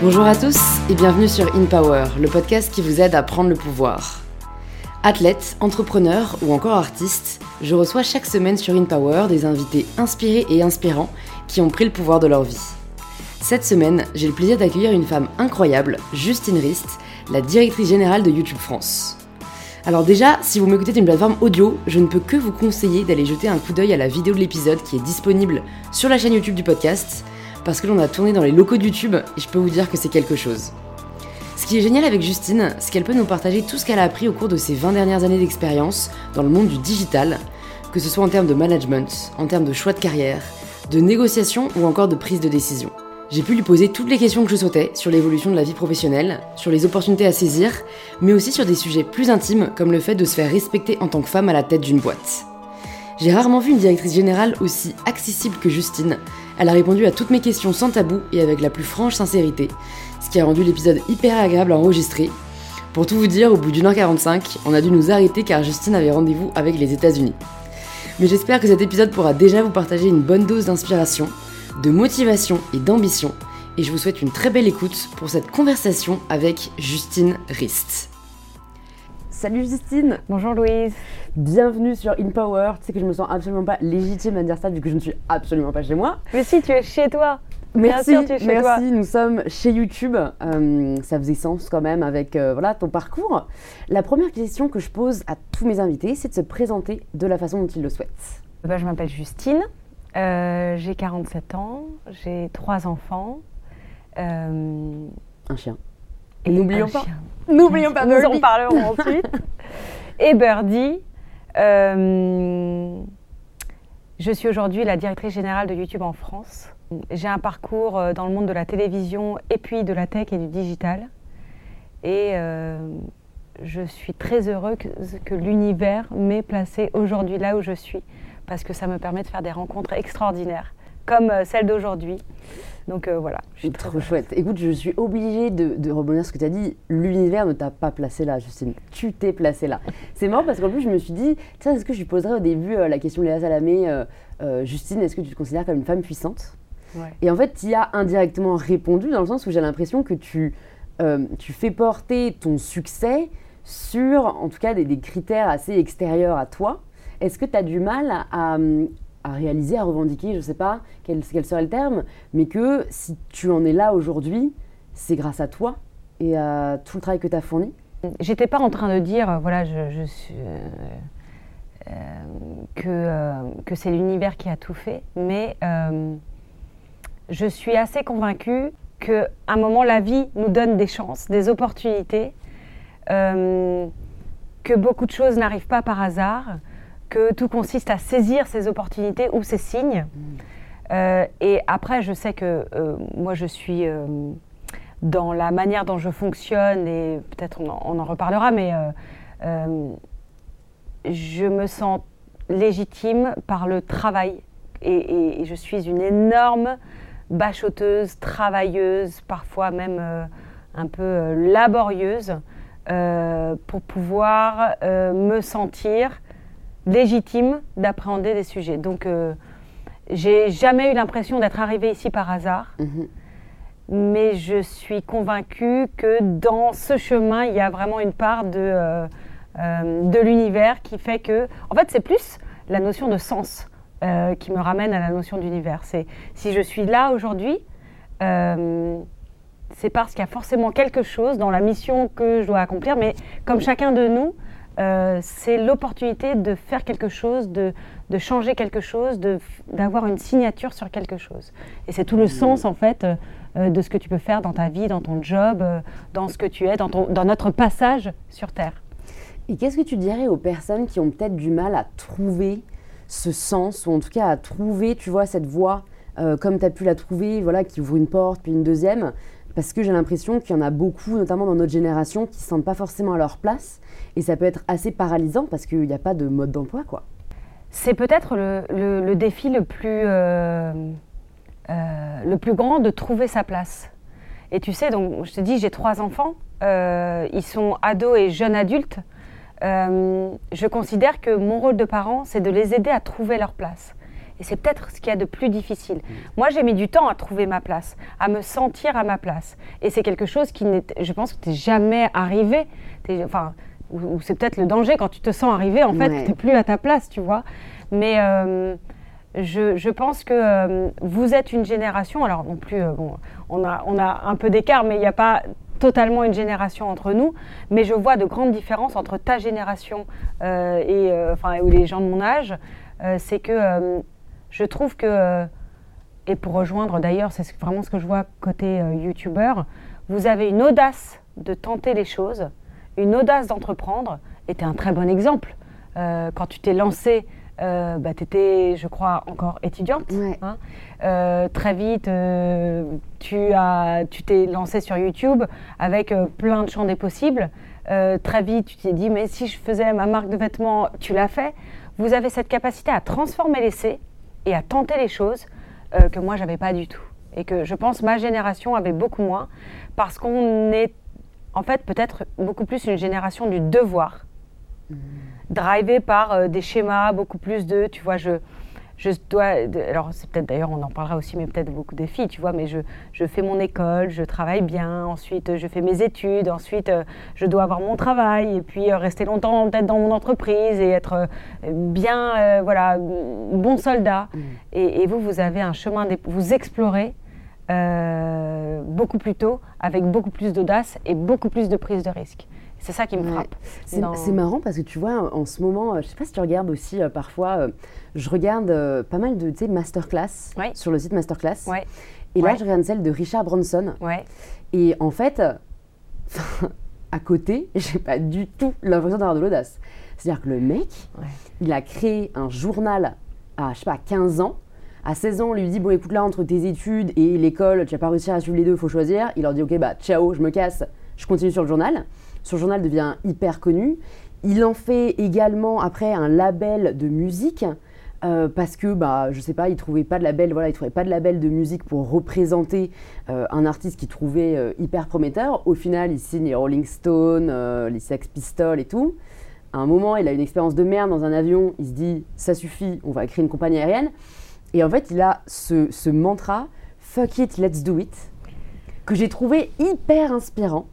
Bonjour à tous et bienvenue sur In Power, le podcast qui vous aide à prendre le pouvoir. Athlète, entrepreneur ou encore artiste, je reçois chaque semaine sur In Power des invités inspirés et inspirants qui ont pris le pouvoir de leur vie. Cette semaine, j'ai le plaisir d'accueillir une femme incroyable, Justine Rist, la directrice générale de YouTube France. Alors déjà, si vous m'écoutez d'une plateforme audio, je ne peux que vous conseiller d'aller jeter un coup d'œil à la vidéo de l'épisode qui est disponible sur la chaîne YouTube du podcast, parce que l'on a tourné dans les locaux de YouTube et je peux vous dire que c'est quelque chose. Ce qui est génial avec Justine, c'est qu'elle peut nous partager tout ce qu'elle a appris au cours de ses 20 dernières années d'expérience dans le monde du digital, que ce soit en termes de management, en termes de choix de carrière, de négociation ou encore de prise de décision. J'ai pu lui poser toutes les questions que je souhaitais sur l'évolution de la vie professionnelle, sur les opportunités à saisir, mais aussi sur des sujets plus intimes comme le fait de se faire respecter en tant que femme à la tête d'une boîte. J'ai rarement vu une directrice générale aussi accessible que Justine. Elle a répondu à toutes mes questions sans tabou et avec la plus franche sincérité, ce qui a rendu l'épisode hyper agréable à enregistrer. Pour tout vous dire, au bout d'une heure 45, on a dû nous arrêter car Justine avait rendez-vous avec les États-Unis. Mais j'espère que cet épisode pourra déjà vous partager une bonne dose d'inspiration de motivation et d'ambition. Et je vous souhaite une très belle écoute pour cette conversation avec Justine Rist. Salut Justine Bonjour Louise Bienvenue sur InPower. Tu sais que je me sens absolument pas légitime à dire ça vu que je ne suis absolument pas chez moi. Mais si, tu es chez toi Merci, merci. Nous sommes chez YouTube. Euh, ça faisait sens quand même avec euh, voilà ton parcours. La première question que je pose à tous mes invités, c'est de se présenter de la façon dont ils le souhaitent. Bah, je m'appelle Justine. Euh, j'ai 47 ans, j'ai trois enfants. Un chien. N'oublions pas. N'oublions pas Nous en parlerons ensuite. Et Birdie. Euh, je suis aujourd'hui la directrice générale de YouTube en France. J'ai un parcours dans le monde de la télévision et puis de la tech et du digital. Et je suis très heureuse que l'univers m'ait placée aujourd'hui là où je suis parce que ça me permet de faire des rencontres extraordinaires, comme euh, celle d'aujourd'hui. Donc euh, voilà. Je suis trop chouette. Écoute, je suis obligée de, de rebondir sur ce que tu as dit. L'univers ne t'a pas placé là, Justine. Tu t'es placée là. C'est marrant parce qu'en plus, je me suis dit, tiens, est-ce que je lui poserais au début euh, la question de Léa Salamé, Justine, est-ce que tu te considères comme une femme puissante? Et en fait, tu y as indirectement répondu dans le sens où j'ai l'impression que tu, tu fais porter ton succès sur, en tout cas, des critères assez extérieurs à toi est-ce que tu as du mal à, réaliser, à revendiquer, je ne sais pas quel, serait le terme, mais que si tu en es là aujourd'hui, c'est grâce à toi et à tout le travail que tu as fourni. J'étais pas en train de dire, voilà, euh, euh, que, euh, que c'est l'univers qui a tout fait, mais je suis assez convaincue qu'à un moment, la vie nous donne des chances, des opportunités, que beaucoup de choses n'arrivent pas par hasard, que tout consiste à saisir ces opportunités ou ces signes. Euh, et après, je sais que euh, moi, je suis euh, dans la manière dont je fonctionne, et peut-être on, en reparlera, mais je me sens légitime par le travail. Et, je suis une énorme bachoteuse, travailleuse, parfois même un peu laborieuse, pour pouvoir me sentir légitime d'appréhender des sujets. Donc, euh, j'ai jamais eu l'impression d'être arrivée ici par hasard. Mhm. Mais je suis convaincue que dans ce chemin, il y a vraiment une part de, euh, euh, de l'univers qui fait que. En fait, c'est plus la notion de sens qui me ramène à la notion d'univers. C'est si je suis là aujourd'hui, c'est parce qu'il y a forcément quelque chose dans la mission que je dois accomplir. Mais comme chacun de nous, euh, c'est l'opportunité de faire quelque chose, de, changer quelque chose, d'avoir une signature sur quelque chose. Et c'est tout le sens, en fait, euh, de ce que tu peux faire dans ta vie, dans ton job, euh, dans ce que tu es, dans, dans notre passage sur Terre. Et qu'est-ce que tu dirais aux personnes qui ont peut-être du mal à trouver ce sens, ou en tout cas à trouver, tu vois, cette voie, comme tu as pu la trouver, voilà, qui ouvre une porte, puis une deuxième? Parce que j'ai l'impression qu'il y en a beaucoup, notamment dans notre génération, qui ne se sentent pas forcément à leur place. Et ça peut être assez paralysant parce qu'il n'y a pas de mode d'emploi, quoi. C'est peut-être le, défi le plus, euh, euh, le plus grand de trouver sa place. Et tu sais, donc, je te dis, j'ai trois enfants. Euh, ils sont ados et jeunes adultes. je considère que mon rôle de parent, c'est de les aider à trouver leur place. Et c'est peut-être ce qu'il y a de plus difficile. Moi, j'ai mis du temps à trouver ma place, à me sentir à ma place. Et c'est quelque chose qui, je pense, que t'es jamais arrivé. Enfin, ou, c'est peut-être le danger quand tu te sens arrivé, en fait, tu n'es plus à ta place, tu vois. Mais euh, je, pense que euh, vous êtes une génération, alors non plus, euh, bon, on, a, on a un peu d'écart, mais il n'y a pas totalement une génération entre nous, mais je vois de grandes différences entre ta génération et enfin, ou les gens de mon âge. c'est que je trouve que, et pour rejoindre d'ailleurs, c'est vraiment ce que je vois côté youtubeur, vous avez une audace de tenter les choses, une audace d'entreprendre, et tu es un très bon exemple. quand tu t'es lancé euh, bah, tu étais, je crois, encore étudiante. Hein. Euh, très vite, euh, tu as, tu t'es lancée sur YouTube avec plein de champs des possibles. très vite, tu t'es dit, mais si je faisais ma marque de vêtements, tu l'as fait. Vous avez cette capacité à transformer l'essai et à tenter les choses que moi, j'avais pas du tout. Et que je pense ma génération avait beaucoup moins parce qu'on est, en fait, peut-être beaucoup plus une génération du devoir. Mmh drivé par euh, des schémas, beaucoup plus de, tu vois, je, je dois, alors c'est peut-être d'ailleurs, on en parlera aussi, mais peut-être beaucoup des filles, tu vois, mais je, je, fais mon école, je travaille bien, ensuite je fais mes études, ensuite euh, je dois avoir mon travail, et puis euh, rester longtemps peut-être dans mon entreprise et être bien, voilà, bon soldat. Mmh. Et, vous, vous avez un chemin, vous explorez beaucoup plus tôt, avec beaucoup plus d'audace et beaucoup plus de prise de risque. C'est ça qui me frappe. C'est marrant parce que tu vois, en ce moment, euh, je sais pas si tu regardes aussi euh, parfois, euh, je regarde pas mal de masterclass sur le site Masterclass. Et là, je regarde celle de Richard Bronson. Et en fait, à côté, j'ai pas du tout l'impression d'avoir de l'audace. C'est-à-dire que le mec, il a créé un journal à, je sais pas, 15 ans. À 16 ans, on lui dit Bon, écoute, là, entre tes études et l'école, tu vas pas réussir à suivre les deux, il faut choisir. Il leur dit Ok, bah, ciao, je me casse, je continue sur le journal. Son journal devient hyper connu. Il en fait également après un label de musique. Euh, parce que bah je sais pas il trouvait pas de label voilà il trouvait pas de label de musique pour représenter euh, un artiste qu'il trouvait euh, hyper prometteur au final il signe les Rolling Stones les Sex Pistols et tout à un moment il a une expérience de merde dans un avion il se dit ça suffit on va créer une compagnie aérienne et en fait il a ce, ce mantra fuck it let's do it que j'ai trouvé hyper inspirant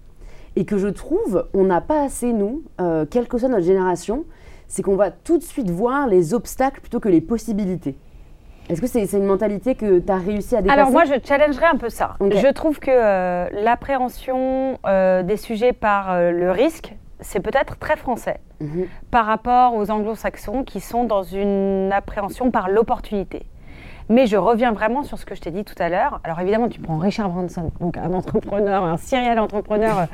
et que je trouve on n'a pas assez, nous, euh, quelle que soit notre génération, c'est qu'on va tout de suite voir les obstacles plutôt que les possibilités. Est-ce que c'est une mentalité que tu as réussi à dépasser Alors moi, je challengerais un peu ça. Je trouve que euh, l'appréhension euh, des sujets par le risque, c'est peut-être très français mhm. par rapport aux anglo-saxons qui sont dans une appréhension par l'opportunité. Mais je reviens vraiment sur ce que je t'ai dit tout à l'heure. Alors évidemment, tu prends Richard Branson, donc un entrepreneur, un serial entrepreneur euh,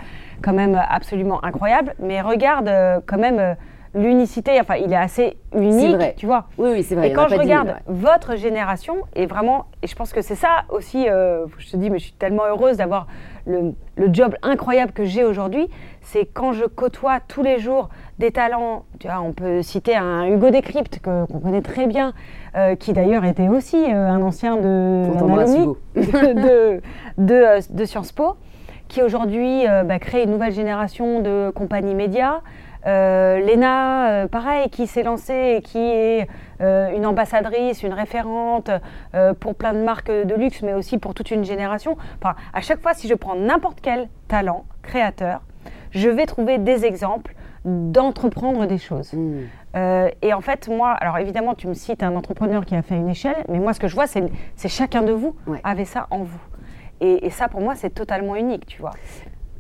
quand même absolument incroyable, mais regarde euh, quand même euh, l'unicité, enfin il est assez unique, vrai. tu vois. Oui, oui, c'est vrai. Et quand je regarde votre génération, et vraiment, et je pense que c'est ça aussi, je te dis, mais je suis tellement heureuse d'avoir le, le, job incroyable que j'ai aujourd'hui, c'est quand je côtoie tous les jours des talents, tu vois, on peut citer un Hugo Décrypte qu'on connaît très bien, euh, qui d'ailleurs était aussi euh, un ancien de, de, de, euh, de, Sciences Po, qui aujourd'hui bah, crée une nouvelle génération de compagnies médias. Léna, pareil, qui s'est lancée et qui est une ambassadrice, une référente pour plein de marques de luxe, mais aussi pour toute une génération. Enfin, à chaque fois, si je prends n'importe quel talent créateur, je vais trouver des exemples d'entreprendre des choses. Mmh. Euh, et en fait, moi, alors évidemment, tu me cites un entrepreneur qui a fait une échelle, mais moi, ce que je vois, c'est chacun de vous avait ça en vous. Et, ça, pour moi, c'est totalement unique, tu vois.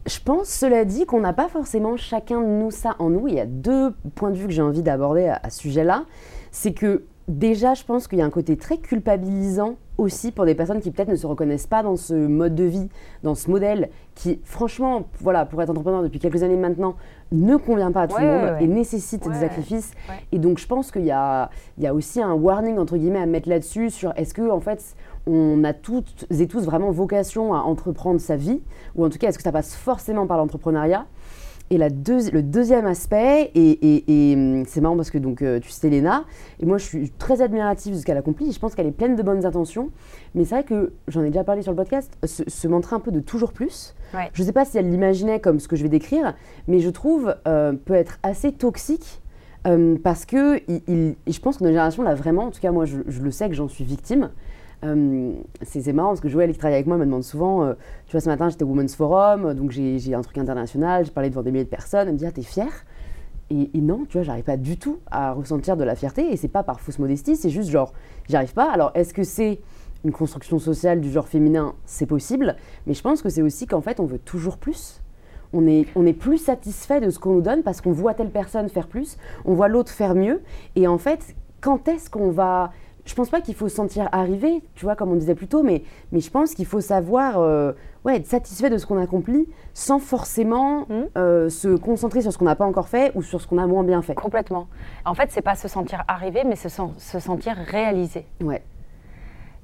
Je pense, cela dit, qu'on n'a pas forcément chacun de nous ça en nous. Il y a deux points de vue que j'ai envie d'aborder à, à, ce sujet-là. C'est que déjà, je pense qu'il y a un côté très culpabilisant aussi pour des personnes qui peut-être ne se reconnaissent pas dans ce mode de vie, dans ce modèle qui, franchement, voilà, pour être entrepreneur depuis quelques années maintenant, ne convient pas à tout le monde et nécessite des sacrifices. Et donc, je pense qu'il y a, il y a aussi un warning, entre guillemets, à mettre là-dessus sur est-ce que, en fait, on a toutes et tous vraiment vocation à entreprendre sa vie, ou en tout cas, est-ce que ça passe forcément par l'entrepreneuriat? Et la le deuxième aspect, et, hum, c'est marrant parce que donc, euh, tu sais Léna, et moi je suis très admirative de ce qu'elle accomplit, je pense qu'elle est pleine de bonnes intentions, mais c'est vrai que j'en ai déjà parlé sur le podcast, ce, ce mantra un peu de toujours plus, je ne sais pas si elle l'imaginait comme ce que je vais décrire, mais je trouve euh, peut être assez toxique Euh, parce que il, je pense que notre génération l'a vraiment, en tout cas moi je, le sais que j'en suis victime. Euh, c'est marrant parce que Joël qui travaille avec moi me demande souvent, euh, tu vois ce matin j'étais au Women's Forum, donc j'ai un truc international, j'ai parlé devant des milliers de personnes, elle me dit ah t'es fière? Et, et, non, tu vois, j'arrive pas du tout à ressentir de la fierté et c'est pas par fausse modestie, c'est juste genre j'arrive pas. Alors est-ce que c'est une construction sociale du genre féminin? C'est possible, mais je pense que c'est aussi qu'en fait on veut toujours plus on est, on est plus satisfait de ce qu'on nous donne parce qu'on voit telle personne faire plus, on voit l'autre faire mieux. Et en fait, quand est-ce qu'on va... Je pense pas qu'il faut se sentir arrivé, tu vois, comme on disait plus tôt, mais, mais je pense qu'il faut savoir euh, ouais, être satisfait de ce qu'on accomplit sans forcément mmh. euh, se concentrer sur ce qu'on n'a pas encore fait ou sur ce qu'on a moins bien fait. Complètement. En fait, c'est pas se sentir arrivé, mais se, se sentir réalisé. Ouais.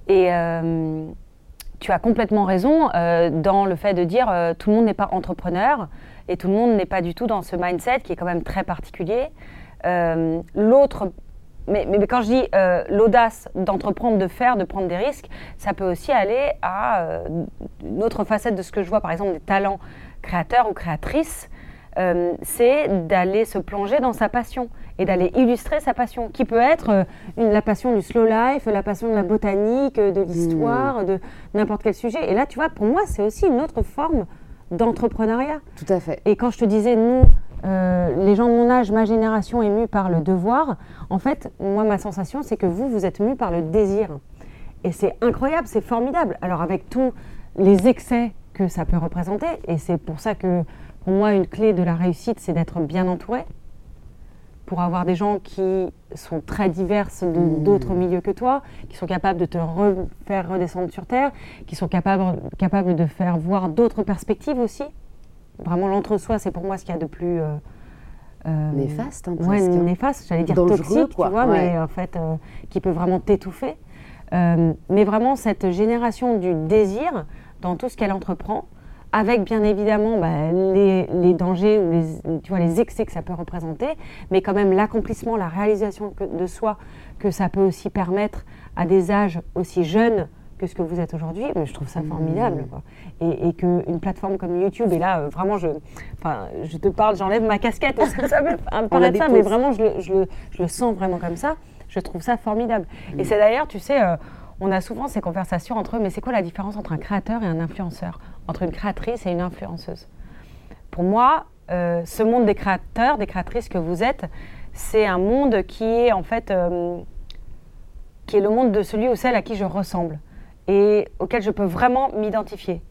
Et, euh, tu as complètement raison dans le fait de dire tout le monde n'est pas entrepreneur et tout le monde n'est pas du tout dans ce mindset qui est quand même très particulier. L'autre, mais, mais, quand je dis l'audace d'entreprendre, de faire, de prendre des risques, ça peut aussi aller à une autre facette de ce que je vois, par exemple des talents créateurs ou créatrices euh, c'est d'aller se plonger dans sa passion et d'aller illustrer sa passion, qui peut être euh, la passion du slow life, la passion de la botanique, de l'histoire, de n'importe quel sujet. Et là, tu vois, pour moi, c'est aussi une autre forme d'entrepreneuriat. Tout à fait. Et quand je te disais, nous, euh, les gens de mon âge, ma génération est mue par le devoir, en fait, moi, ma sensation, c'est que vous, vous êtes mue par le désir. Et c'est incroyable, c'est formidable. Alors, avec tous les excès que ça peut représenter, et c'est pour ça que pour moi, une clé de la réussite, c'est d'être bien entouré pour avoir des gens qui sont très diverses mmh. d'autres milieux que toi, qui sont capables de te faire redescendre sur Terre, qui sont capables, capables de faire voir d'autres perspectives aussi. Vraiment, l'entre-soi, c'est pour moi ce qu'il y a de plus... Euh, euh néfaste, hein, ouais, néfaste, j'allais dire toxique, tu vois, mais en fait, euh, qui peut vraiment t'étouffer. Euh, mais vraiment, cette génération du désir dans tout ce qu'elle entreprend, avec bien évidemment bah, les, dangers ou les, tu vois, les excès que ça peut représenter, mais quand même l'accomplissement, la réalisation de soi que ça peut aussi permettre à des âges aussi jeunes que ce que vous êtes aujourd'hui, je trouve ça formidable. Mmh. Et, et qu'une plateforme comme YouTube, et là, euh, vraiment, je, je te parle, j'enlève ma casquette, ça, ça me paraître ça, mais vraiment, je le, je, le, je le, sens vraiment comme ça. Je trouve ça formidable. Et mmh. c'est d'ailleurs, tu sais, euh, on a souvent ces conversations entre eux, mais c'est quoi la différence entre un créateur et un influenceur? Entre une créatrice et une influenceuse. Pour moi, euh, ce monde des créateurs, des créatrices que vous êtes, c'est un monde qui est en fait euh, qui est le monde de celui ou celle à qui je ressemble et auquel je peux vraiment m'identifier.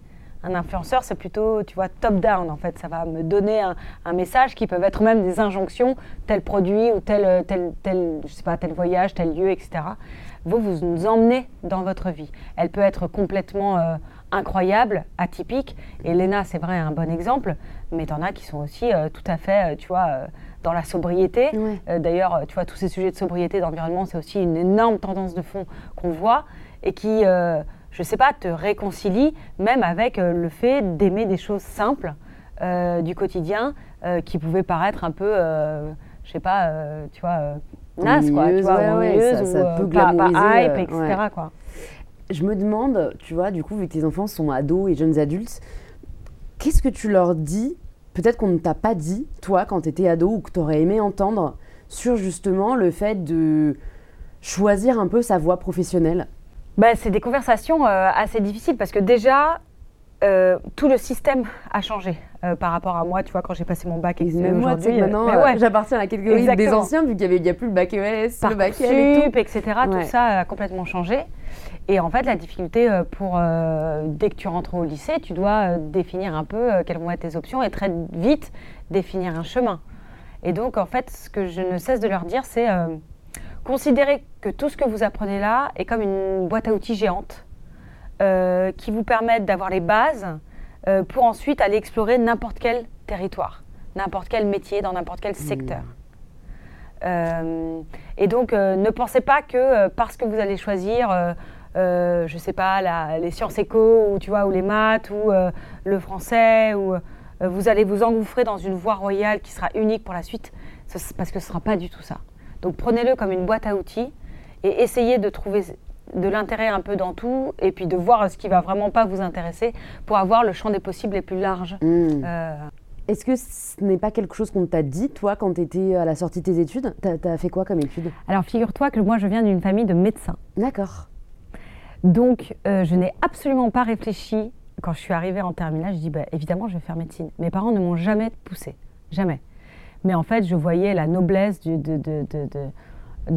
Un influenceur, c'est plutôt, tu vois, top-down en fait. Ça va me donner un, message qui peuvent être même des injonctions, tel produit ou tel, tel, tel, je sais pas, tel voyage, tel lieu, etc. Vous, vous nous emmenez dans votre vie. Elle peut être complètement euh, incroyable, atypique. Et Léna, c'est vrai, un bon exemple, mais en as qui sont aussi euh, tout à fait, euh, tu vois, dans la sobriété. D'ailleurs, tu vois, tous ces sujets de sobriété, d'environnement, c'est aussi une énorme tendance de fond qu'on voit et qui, je sais pas, te réconcilie même avec le fait d'aimer des choses simples du quotidien qui pouvaient paraître un peu, je sais pas, tu vois, naze, quoi, tu vois, ouais, ça, ou pas, pas, hype, etc. Quoi je me demande, tu vois, du coup, vu que tes enfants sont ados et jeunes adultes, qu'est-ce que tu leur dis, peut-être qu'on ne t'a pas dit, toi, quand tu étais ado, ou que tu aurais aimé entendre, sur justement le fait de choisir un peu sa voie professionnelle? Bah, C'est des conversations euh, assez difficiles parce que déjà, euh, tout le système a changé euh, par rapport à moi, tu vois, quand j'ai passé mon bac et aujourd'hui. Maintenant, ouais. j'appartiens à la catégorie des anciens, vu qu'il n'y a plus le bac ES, le bac et tout. etc. Tout ça a complètement changé. Et en fait, la difficulté euh, pour euh, dès que tu rentres au lycée, tu dois euh, définir un peu quelles vont être tes options et très vite définir un chemin. Et donc, en fait, ce que je ne cesse de leur dire, c'est considérer que tout ce que vous apprenez là est comme une boîte à outils géante qui vous permettent d'avoir les bases pour ensuite aller explorer n'importe quel territoire, n'importe quel métier, dans n'importe quel mmh. secteur. et donc, ne pensez pas que parce que vous allez choisir euh, je sais pas, les sciences éco, ou, tu vois, ou les maths, ou euh, le français, ou euh, vous allez vous engouffrer dans une voie royale qui sera unique pour la suite, parce que ce ne sera pas du tout ça. Donc prenez-le comme une boîte à outils et essayez de trouver de l'intérêt un peu dans tout et puis de voir ce qui va vraiment pas vous intéresser pour avoir le champ des possibles les plus larges. Mmh. Est-ce que ce n'est pas quelque chose qu'on t'a dit, toi, quand tu étais à la sortie de tes études? Tu as, fait quoi comme études Alors, figure-toi que moi, je viens d'une famille de médecins. D'accord. Donc, euh, je n'ai absolument pas réfléchi. Quand je suis arrivée en terminale, je dis, bah, évidemment, je vais faire médecine. Mes parents ne m'ont jamais poussée. Jamais. Mais en fait, je voyais la noblesse de, de, de, de,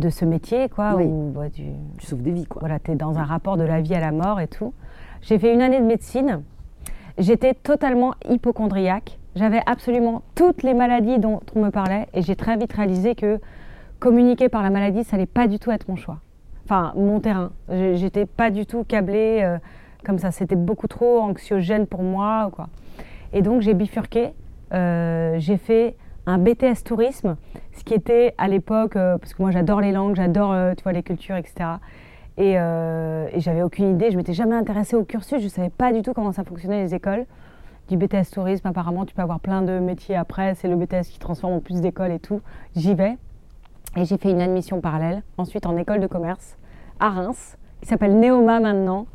ce métier, quoi. Oui. Où, bah, tu... tu... sauves des vies, quoi. Voilà, tu es dans un rapport de la vie à la mort et tout. J'ai fait une année de médecine. J'étais totalement hypochondriaque. J'avais absolument toutes les maladies dont on me parlait et j'ai très vite réalisé que communiquer par la maladie, ça n'allait pas du tout être mon choix. Enfin, mon terrain. J'étais pas du tout câblée euh, comme ça. C'était beaucoup trop anxiogène pour moi. Quoi. Et donc, j'ai bifurqué. Euh, j'ai fait un BTS tourisme, ce qui était à l'époque, euh, parce que moi j'adore les langues, j'adore tu vois, les cultures, etc. Euh, et, j'avais aucune idée, je m'étais jamais intéressée au cursus, je ne savais pas du tout comment ça fonctionnait les écoles. Du BTS tourisme, apparemment, tu peux avoir plein de métiers après, c'est le BTS qui transforme en plus d'écoles et tout. J'y vais. Et j'ai fait une admission parallèle, ensuite en école de commerce à Reims, qui s'appelle Neoma maintenant.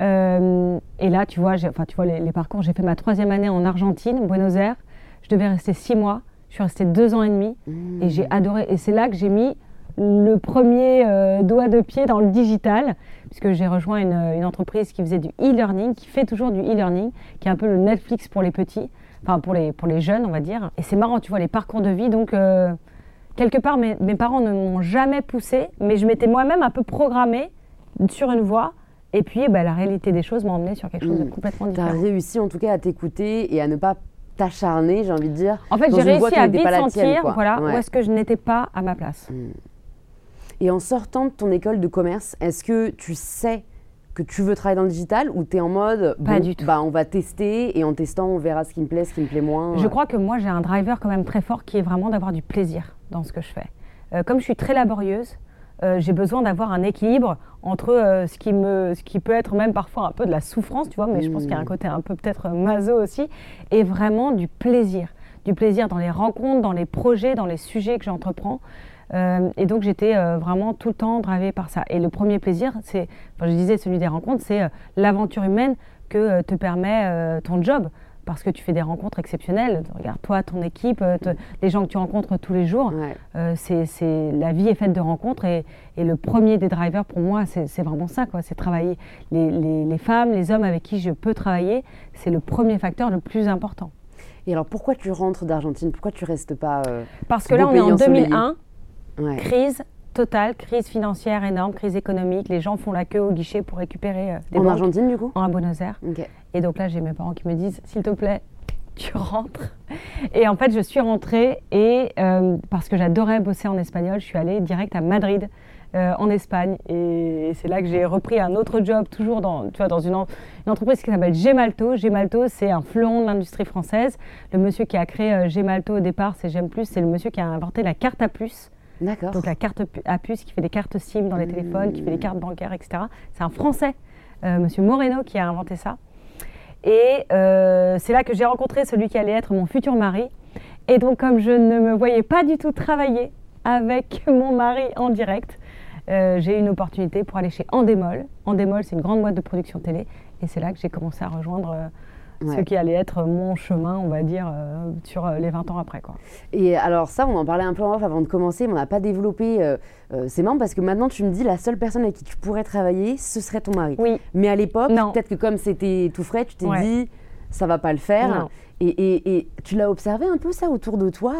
Euh, et là, tu vois, enfin, tu vois les, parcours, j'ai fait ma troisième année en Argentine, Buenos Aires. Je devais rester six mois. Je suis restée deux ans et demi. Mmh. Et j'ai adoré. Et c'est là que j'ai mis le premier euh, doigt de pied dans le digital, puisque j'ai rejoint une, entreprise qui faisait du e-learning, qui fait toujours du e-learning, qui est un peu le Netflix pour les petits, enfin pour les, pour les jeunes, on va dire. Et c'est marrant, tu vois, les parcours de vie. Donc, euh, quelque part, mes, mes, parents ne m'ont jamais poussé, mais je m'étais moi-même un peu programmée sur une voie. Et puis, bah, la réalité des choses m'a emmené sur quelque chose de hmm. complètement différent. Tu as réussi en tout cas à t'écouter et à ne pas t'acharner, j'ai envie de dire. En fait, j'ai réussi à vite sentir voilà, où est-ce que je n'étais pas à ma place. Hmm. Et en sortant de ton école de commerce, est-ce que tu sais que tu veux travailler dans le digital ou tu es en mode pas du tout. Bah, on va tester et en testant on verra ce qui me plaît, ce qui me plaît moins Je crois que moi j'ai un driver quand même très fort qui est vraiment d'avoir du plaisir dans ce que je fais. Euh, comme je suis très laborieuse, euh, j'ai besoin d'avoir un équilibre entre euh, ce, qui me, ce qui peut être même parfois un peu de la souffrance, tu vois, mais je pense qu'il y a un mmh. côté un peu peut-être maso aussi, et vraiment du plaisir. Du plaisir dans les rencontres, dans les projets, dans les sujets que j'entreprends. Euh, et donc j'étais euh, vraiment tout le temps dravée par ça. Et le premier plaisir, c'est, enfin, je disais celui des rencontres, c'est euh, l'aventure humaine que te permet ton job. Parce que tu fais des rencontres exceptionnelles. Regarde, toi, ton équipe, les gens que tu rencontres tous les jours, c'est, la vie est faite de rencontres. Et, et, le premier des drivers, pour moi, c'est, vraiment ça. Quoi. C'est travailler les, les, les, femmes, les hommes avec qui je peux travailler. C'est le premier facteur le plus important. Et alors, pourquoi tu rentres d'Argentine? Pourquoi tu restes pas Parce que là, on est en 2001. Crise totale, crise financière énorme, crise économique. Les gens font la queue au guichet pour récupérer euh, des En Argentine, du coup En Buenos Aires. Et donc là, j'ai mes parents qui me disent s'il te plaît, tu rentres. Et en fait, je suis rentrée et euh, parce que j'adorais bosser en espagnol, je suis allée direct à Madrid. Euh, en Espagne et c'est là que j'ai repris un autre job toujours dans, tu vois, dans une, entreprise qui s'appelle Gemalto. Gemalto c'est un fleuron de l'industrie française. Le monsieur qui a créé Gemalto au départ c'est Plus, c'est le monsieur qui a inventé la carte à plus. Donc la carte à puce qui fait des cartes SIM dans les téléphones, qui fait des cartes bancaires, etc. C'est un Français, euh, Monsieur Moreno, qui a inventé ça. Et euh, c'est là que j'ai rencontré celui qui allait être mon futur mari. Et donc comme je ne me voyais pas du tout travailler avec mon mari en direct, euh, j'ai eu une opportunité pour aller chez Endemol. Endemol, c'est une grande boîte de production télé. Et c'est là que j'ai commencé à rejoindre ce qui allait être mon chemin, on va dire, euh, sur euh, les 20 ans après. Quoi. Et alors ça, on en parlait un peu en off avant de commencer, mais on n'a pas développé. Euh, c'est marrant parce que maintenant, tu me dis, la seule personne avec qui tu pourrais travailler, ce serait ton mari. Oui. Mais à l'époque, peut-être que comme c'était tout frais, tu t'es dit, ça va pas le faire. Et, et, tu l'as observé un peu ça autour de toi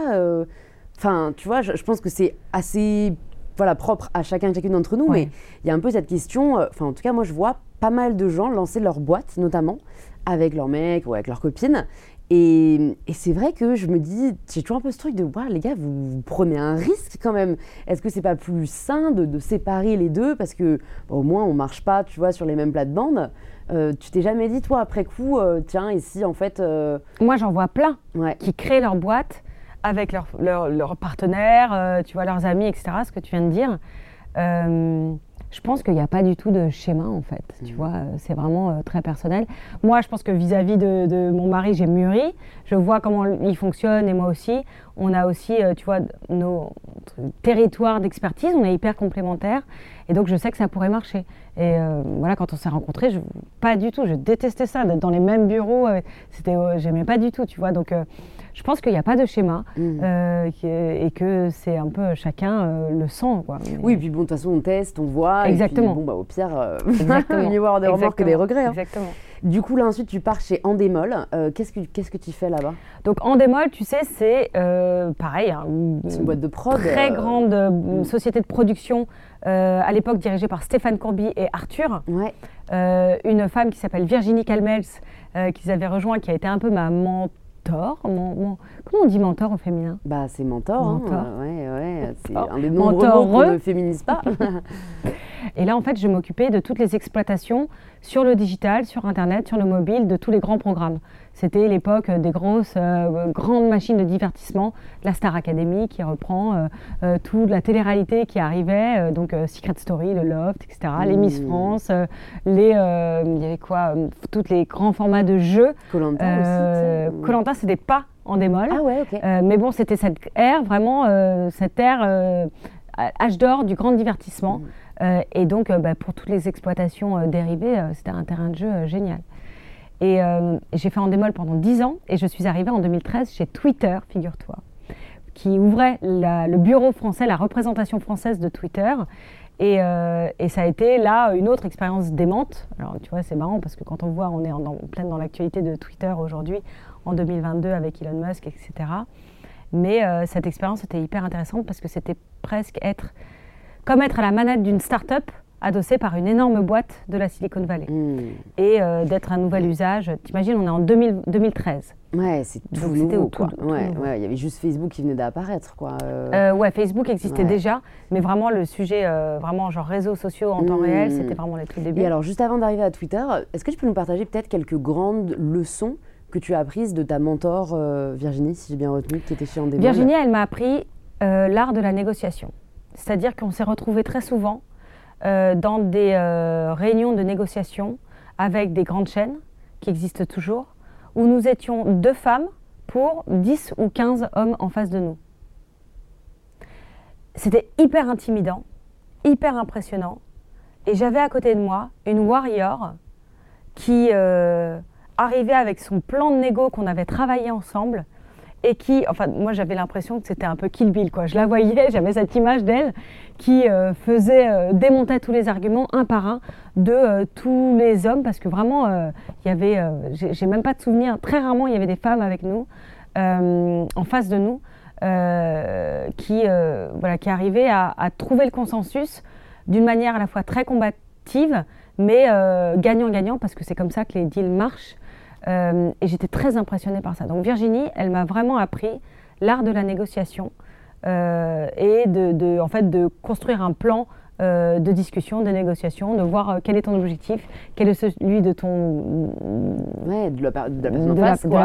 Enfin, tu vois, je, pense que c'est assez voilà, propre à chacun et chacune d'entre nous, mais il y a un peu cette question, enfin en tout cas moi je vois pas mal de gens lancer leur boîte notamment avec leur mec ou avec leur copine. Et, c'est vrai que je me dis, j'ai toujours un peu ce truc de, wow, les gars, vous, prenez un risque quand même. Est-ce que c'est pas plus sain de, séparer les deux parce que au moins on marche pas, tu vois, sur les mêmes plates-bandes. Euh, tu t'es jamais dit, toi, après coup, euh, tiens, ici, en fait. Euh, Moi, j'en vois plein qui créent leur boîte avec leurs leur, partenaires, tu vois, leurs amis, etc. Ce que tu viens de dire. Je pense qu'il n'y a pas du tout de schéma en fait. Tu mmh. vois, euh, c'est vraiment euh, très personnel. Moi, je pense que vis-à-vis de, mon mari, j'ai mûri. Je vois comment il fonctionne et moi aussi. On a aussi, euh, tu vois, nos territoires d'expertise. On est hyper complémentaires et donc je sais que ça pourrait marcher. Et voilà, quand on s'est rencontrés, je, pas du tout. Je détestais ça, d'être dans les mêmes bureaux. C'était, j'aimais pas du tout, tu vois. Donc, je pense qu'il n'y a pas de schéma mm. euh, et que c'est un peu chacun euh, le sent. Quoi. Oui, puis bon, de toute façon, on teste, on voit. Exactement. Et puis, bon, bah, au pire, euh, mieux voir des remords que des regrets. Hein. Exactement. Du coup, là, ensuite, tu pars chez Endemol. qu'est-ce, que, qu'est-ce que tu fais là-bas? Donc, Endemol, tu sais, c'est pareil. Hein, c'est une boîte de prod. Très grande mm. société de production, à l'époque dirigée par Stéphane Courby et Arthur. Ouais. une femme qui s'appelle Virginie Calmels, qu'ils avaient rejoint, qui a été un peu ma mentor mentor. comment on dit mentor au féminin? Bah, c'est mentor. Hein. mentor. ouais, ouais, c'est un des nombreux mots qu'on ne féminise pas. Et là, en fait, je m'occupais de toutes les exploitations sur le digital, sur Internet, sur le mobile, de tous les grands programmes. C'était l'époque des grosses, euh, grandes machines de divertissement, la Star Academy qui reprend euh, euh, toute la télé-réalité qui arrivait, donc Secret Story, le Loft, etc., les Miss mmh. France, les, il y avait quoi, tous les grands formats de jeux. Colanta aussi. Colanta, c'était pas en démol. Ah ouais, ok. mais bon, c'était cette ère, vraiment, cette ère âge d'or du grand divertissement. Mmh. et donc, bah, pour toutes les exploitations dérivées, c'était un terrain de jeu génial. Et euh, j'ai fait en démol pendant 10 ans et je suis arrivée en 2013 chez Twitter, figure-toi, qui ouvrait le bureau français, la représentation française de Twitter. Et, euh, et, ça a été là une autre expérience démente. Alors tu vois, c'est marrant parce que quand on voit, on est en, plein dans l'actualité de Twitter aujourd'hui, en 2022 avec Elon Musk, etc. Mais euh, cette expérience était hyper intéressante parce que c'était presque être comme être à la manette d'une start-up adossé par une énorme boîte de la Silicon Valley. Hmm. Et euh, d'être un nouvel usage. T'imagines, on est en 2013. Ouais, c'est tout nouveau, quoi. ouais, ouais, il y avait juste Facebook qui venait d'apparaître, quoi. Euh. Euh, ouais, Facebook existait déjà, mais vraiment le sujet, vraiment genre réseaux sociaux en temps réel, hmm. c'était vraiment les tout début. Et alors, juste avant d'arriver à Twitter, est-ce que tu peux nous partager peut-être quelques grandes leçons que tu as apprises de ta mentor Virginie, si j'ai bien retenu, qui était chez Virginie, elle m'a appris l'art de la négociation. C'est-à-dire qu'on s'est retrouvés très souvent dans des euh, réunions de négociation avec des grandes chaînes qui existent toujours, où nous étions deux femmes pour 10 ou 15 hommes en face de nous. C'était hyper intimidant, hyper impressionnant. Et j'avais à côté de moi une warrior qui euh, arrivait avec son plan de négo qu'on avait travaillé ensemble et qui, enfin, moi j'avais l'impression que c'était un peu Kill Bill, quoi. Je la voyais, j'avais cette image d'elle qui euh, faisait, euh, démontait tous les arguments un par un de euh, tous les hommes, parce que vraiment, il y avait, j'ai même pas de souvenir, très rarement il y avait des femmes avec nous, en face de nous, qui, voilà, qui arrivaient à, à trouver le consensus d'une manière à la fois très combative, mais gagnant-gagnant, parce que c'est comme ça que les deals marchent. Euh, et j'étais très impressionnée par ça. Donc Virginie, elle m'a vraiment appris l'art de la négociation euh, et de, en fait, de construire un plan euh, de discussion, de négociation, de voir quel est ton objectif, quel est celui de ton ouais, de, la,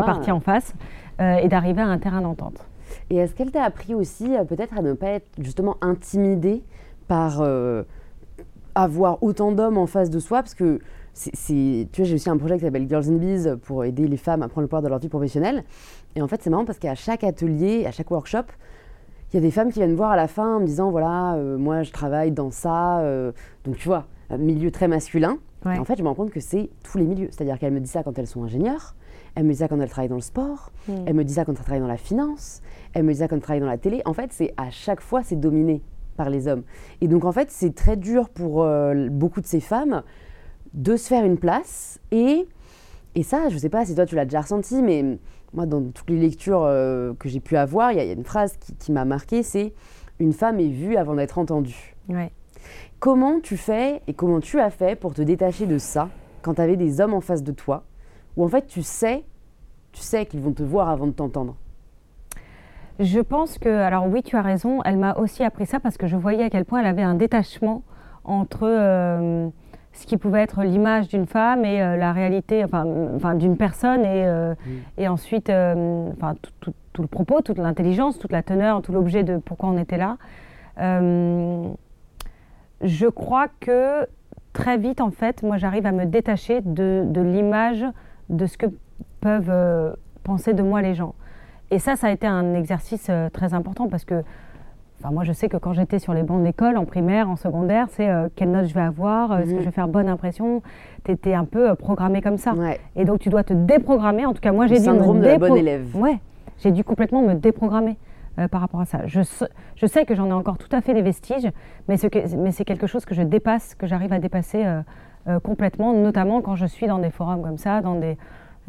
partie en face, et d'arriver à un terrain d'entente. Et est-ce qu'elle t'a appris aussi peut-être à ne pas être justement intimidée par avoir autant d'hommes en face de soi? Parce que c'est, tu vois, j'ai aussi un projet qui s'appelle Girls in Bees pour aider les femmes à prendre le pouvoir de leur vie professionnelle. Et en fait, c'est marrant parce qu'à chaque atelier, à chaque workshop, il y a des femmes qui viennent voir à la fin en me disant voilà, euh, moi je travaille dans ça. Euh, donc tu vois, milieu très masculin. Et en fait, je me rends compte que c'est tous les milieux. C'est-à-dire qu'elles me disent ça quand elles sont ingénieures, elles me disent ça quand elles travaillent dans le sport, mm. elles me disent ça quand elles travaillent dans la finance, elles me disent ça quand elles travaillent dans la télé. En fait, c'est à chaque fois, c'est dominé par les hommes. Et donc en fait, c'est très dur pour euh, beaucoup de ces femmes de se faire une place. Et, et ça, je ne sais pas si toi tu l'as déjà ressenti, mais moi, dans toutes les lectures euh, que j'ai pu avoir, il y, a une phrase qui, m'a marqué, c'est une femme est vue avant d'être entendue. Comment tu fais et comment tu as fait pour te détacher de ça quand tu avais des hommes en face de toi, où en fait tu sais, tu sais qu'ils vont te voir avant de t'entendre? Je pense que, alors oui, tu as raison, elle m'a aussi appris ça parce que je voyais à quel point elle avait un détachement entre euh, ce qui pouvait être l'image d'une femme et euh, la réalité enfin, enfin d'une personne et, euh, et ensuite euh, enfin, tout, tout, le propos, toute l'intelligence, toute la teneur, tout l'objet de pourquoi on était là. je crois que très vite, en fait, moi j'arrive à me détacher de, de l'image de ce que peuvent penser de moi les gens. Et ça, ça a été un exercice très important parce que Enfin, moi, je sais que quand j'étais sur les bancs d'école, en primaire, en secondaire, c'est euh, quelle note je vais avoir, est-ce que Mhm. je vais faire bonne impression. Tu étais un peu euh, programmé comme ça. Ouais. Et donc, tu dois te déprogrammer. En tout cas, moi, j'ai dû syndrome me de la bonne élève. Ouais, j'ai dû complètement me déprogrammer euh, par rapport à ça. Je, sais- je sais que j'en ai encore tout à fait les vestiges, mais, ce que- c'est quelque chose que je dépasse, que j'arrive à dépasser euh, euh, complètement, notamment quand je suis dans des forums comme ça, dans des,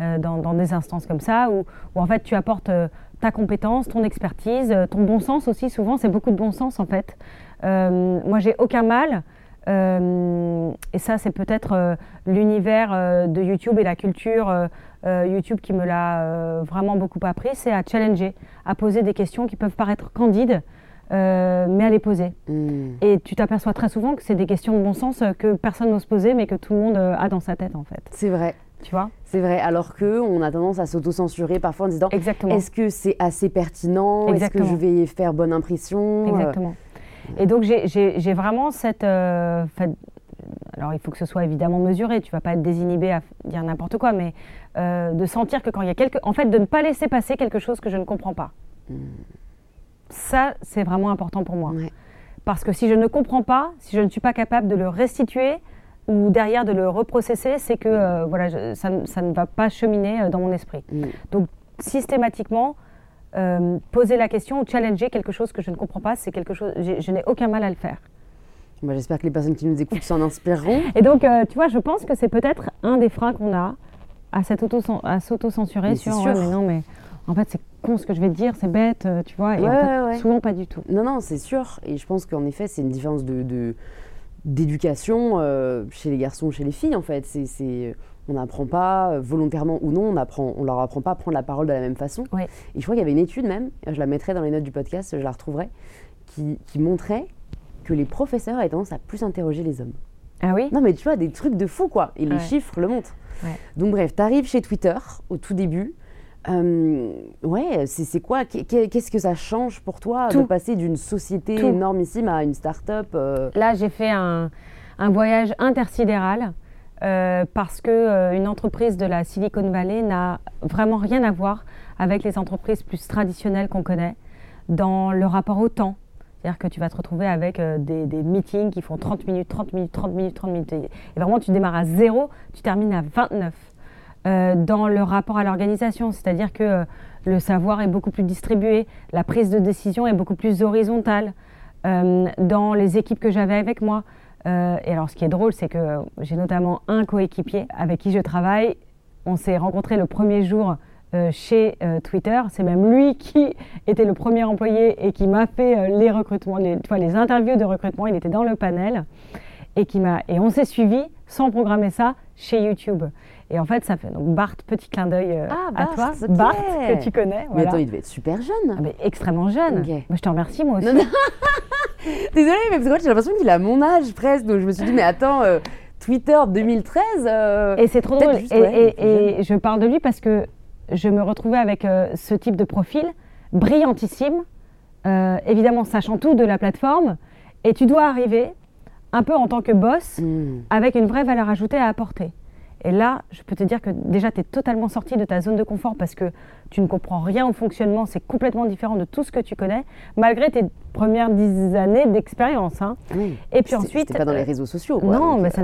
euh, dans, dans des instances comme ça, où, où en fait tu apportes euh, ta compétence, ton expertise, euh, ton bon sens aussi. Souvent, c'est beaucoup de bon sens en fait. Euh, moi, j'ai aucun mal. euh, et ça, c'est peut-être euh, l'univers de YouTube et la culture YouTube qui me l'a vraiment beaucoup appris, c'est à challenger, à poser des questions qui peuvent paraître candides, mais à les poser. Hmm. Et tu t'aperçois très souvent que c'est des questions de bon sens que personne n'ose poser, mais que tout le monde a dans sa tête en fait. C'est vrai. Tu vois? C'est vrai. Alors que on a tendance à s'auto-censurer parfois en disant est-ce que c'est assez pertinent? Est-ce que je vais faire bonne impression? Exactement. Et donc j'ai- vraiment cette... euh, alors il faut que ce soit évidemment mesuré, tu vas pas être désinhibé à dire n'importe quoi, mais euh, de sentir que quand il y a quelque... En fait, de ne pas laisser passer quelque chose que je ne comprends pas. Ça, c'est vraiment important pour moi. Ouais. Parce que si je ne comprends pas, si je ne suis pas capable de le restituer ou derrière de le reprocesser, c'est que euh, voilà, je- ça, ne- ça ne va pas cheminer euh, dans mon esprit. Mm. Donc systématiquement, euh, poser la question ou challenger quelque chose que je ne comprends pas, c'est quelque chose. Je n'ai aucun mal à le faire. Bah, J'espère que les personnes qui nous écoutent s'en inspireront. Et donc, tu vois, je pense que c'est peut-être un des freins qu'on a à s'auto-censurer sur ouais, mais non, mais en fait, c'est con ce que je vais te dire, c'est bête, tu vois. Et Ouais, en fait, ouais, ouais. souvent pas du tout. Non, non, c'est sûr. Et je pense qu'en effet, c'est une différence de, de- d'éducation euh, chez les garçons, chez les filles, en fait. C'est, on n'apprend pas, euh, volontairement ou non, on apprend, on leur apprend pas à prendre la parole de la même façon. Et je crois qu'il y avait une étude même, je la mettrai dans les notes du podcast, je la retrouverai, qui, qui montrait que les professeurs avaient tendance à plus interroger les hommes. Ah oui? Non, mais tu vois, des trucs de fou, quoi. Et les chiffres le montrent. Ouais. Donc, bref, tu arrives chez Twitter au tout début. Euh, ouais, c'est quoi? Qu'est- qu'est- Qu'est-ce que ça change pour toi de passer d'une société Tout. énormissime à une start-up euh, Là, j'ai fait un, un voyage intersidéral euh, parce que euh, une entreprise de la Silicon Valley n'a vraiment rien à voir avec les entreprises plus traditionnelles qu'on connaît dans le rapport au temps. C'est-à-dire que tu vas te retrouver avec des, des meetings qui font 30 minutes, 30 minutes, 30 minutes, 30 minutes. Et vraiment, tu démarres à zéro, tu termines à 29. Euh, dans le rapport à l'organisation, c'est-à-dire que euh, le savoir est beaucoup plus distribué, la prise de décision est beaucoup plus horizontale. Euh, dans les équipes que j'avais avec moi, et alors ce qui est drôle, c'est que j'ai notamment un coéquipier avec qui je travaille. On s'est rencontrés le premier jour chez Twitter. C'est même lui qui était le premier employé et qui m'a fait les recrutements, les interviews de recrutement. Il était dans le panel et qui m'a et on s'est suivi sans programmer ça chez YouTube. Et en fait, ça fait donc Bart, petit clin d'œil euh, Ah, à Bart, toi. Bart que tu connais. Mais attends, il devait être super jeune. Ah, mais extrêmement jeune. Moi, je te remercie moi aussi. Non, non. Désolée, mais parce que moi, j'ai l'impression qu'il a mon âge presque. Donc je me suis dit, mais attends, euh, Twitter 2013 euh, Et c'est trop drôle. juste, et, ouais, et- plus jeune. et je parle de lui parce que je me retrouvais avec euh, ce type de profil, brillantissime, euh, évidemment sachant tout de la plateforme, et tu dois arriver un peu en tant que boss hmm. avec une vraie valeur ajoutée à apporter. Et là, je peux te dire que déjà, tu es totalement sorti de ta zone de confort parce que tu ne comprends rien au fonctionnement, c'est complètement différent de tout ce que tu connais, malgré tes premières dix années d'expérience. hein. Oui. Et puis ensuite... Pas dans les euh, réseaux sociaux. Quoi, non, mais euh, ça.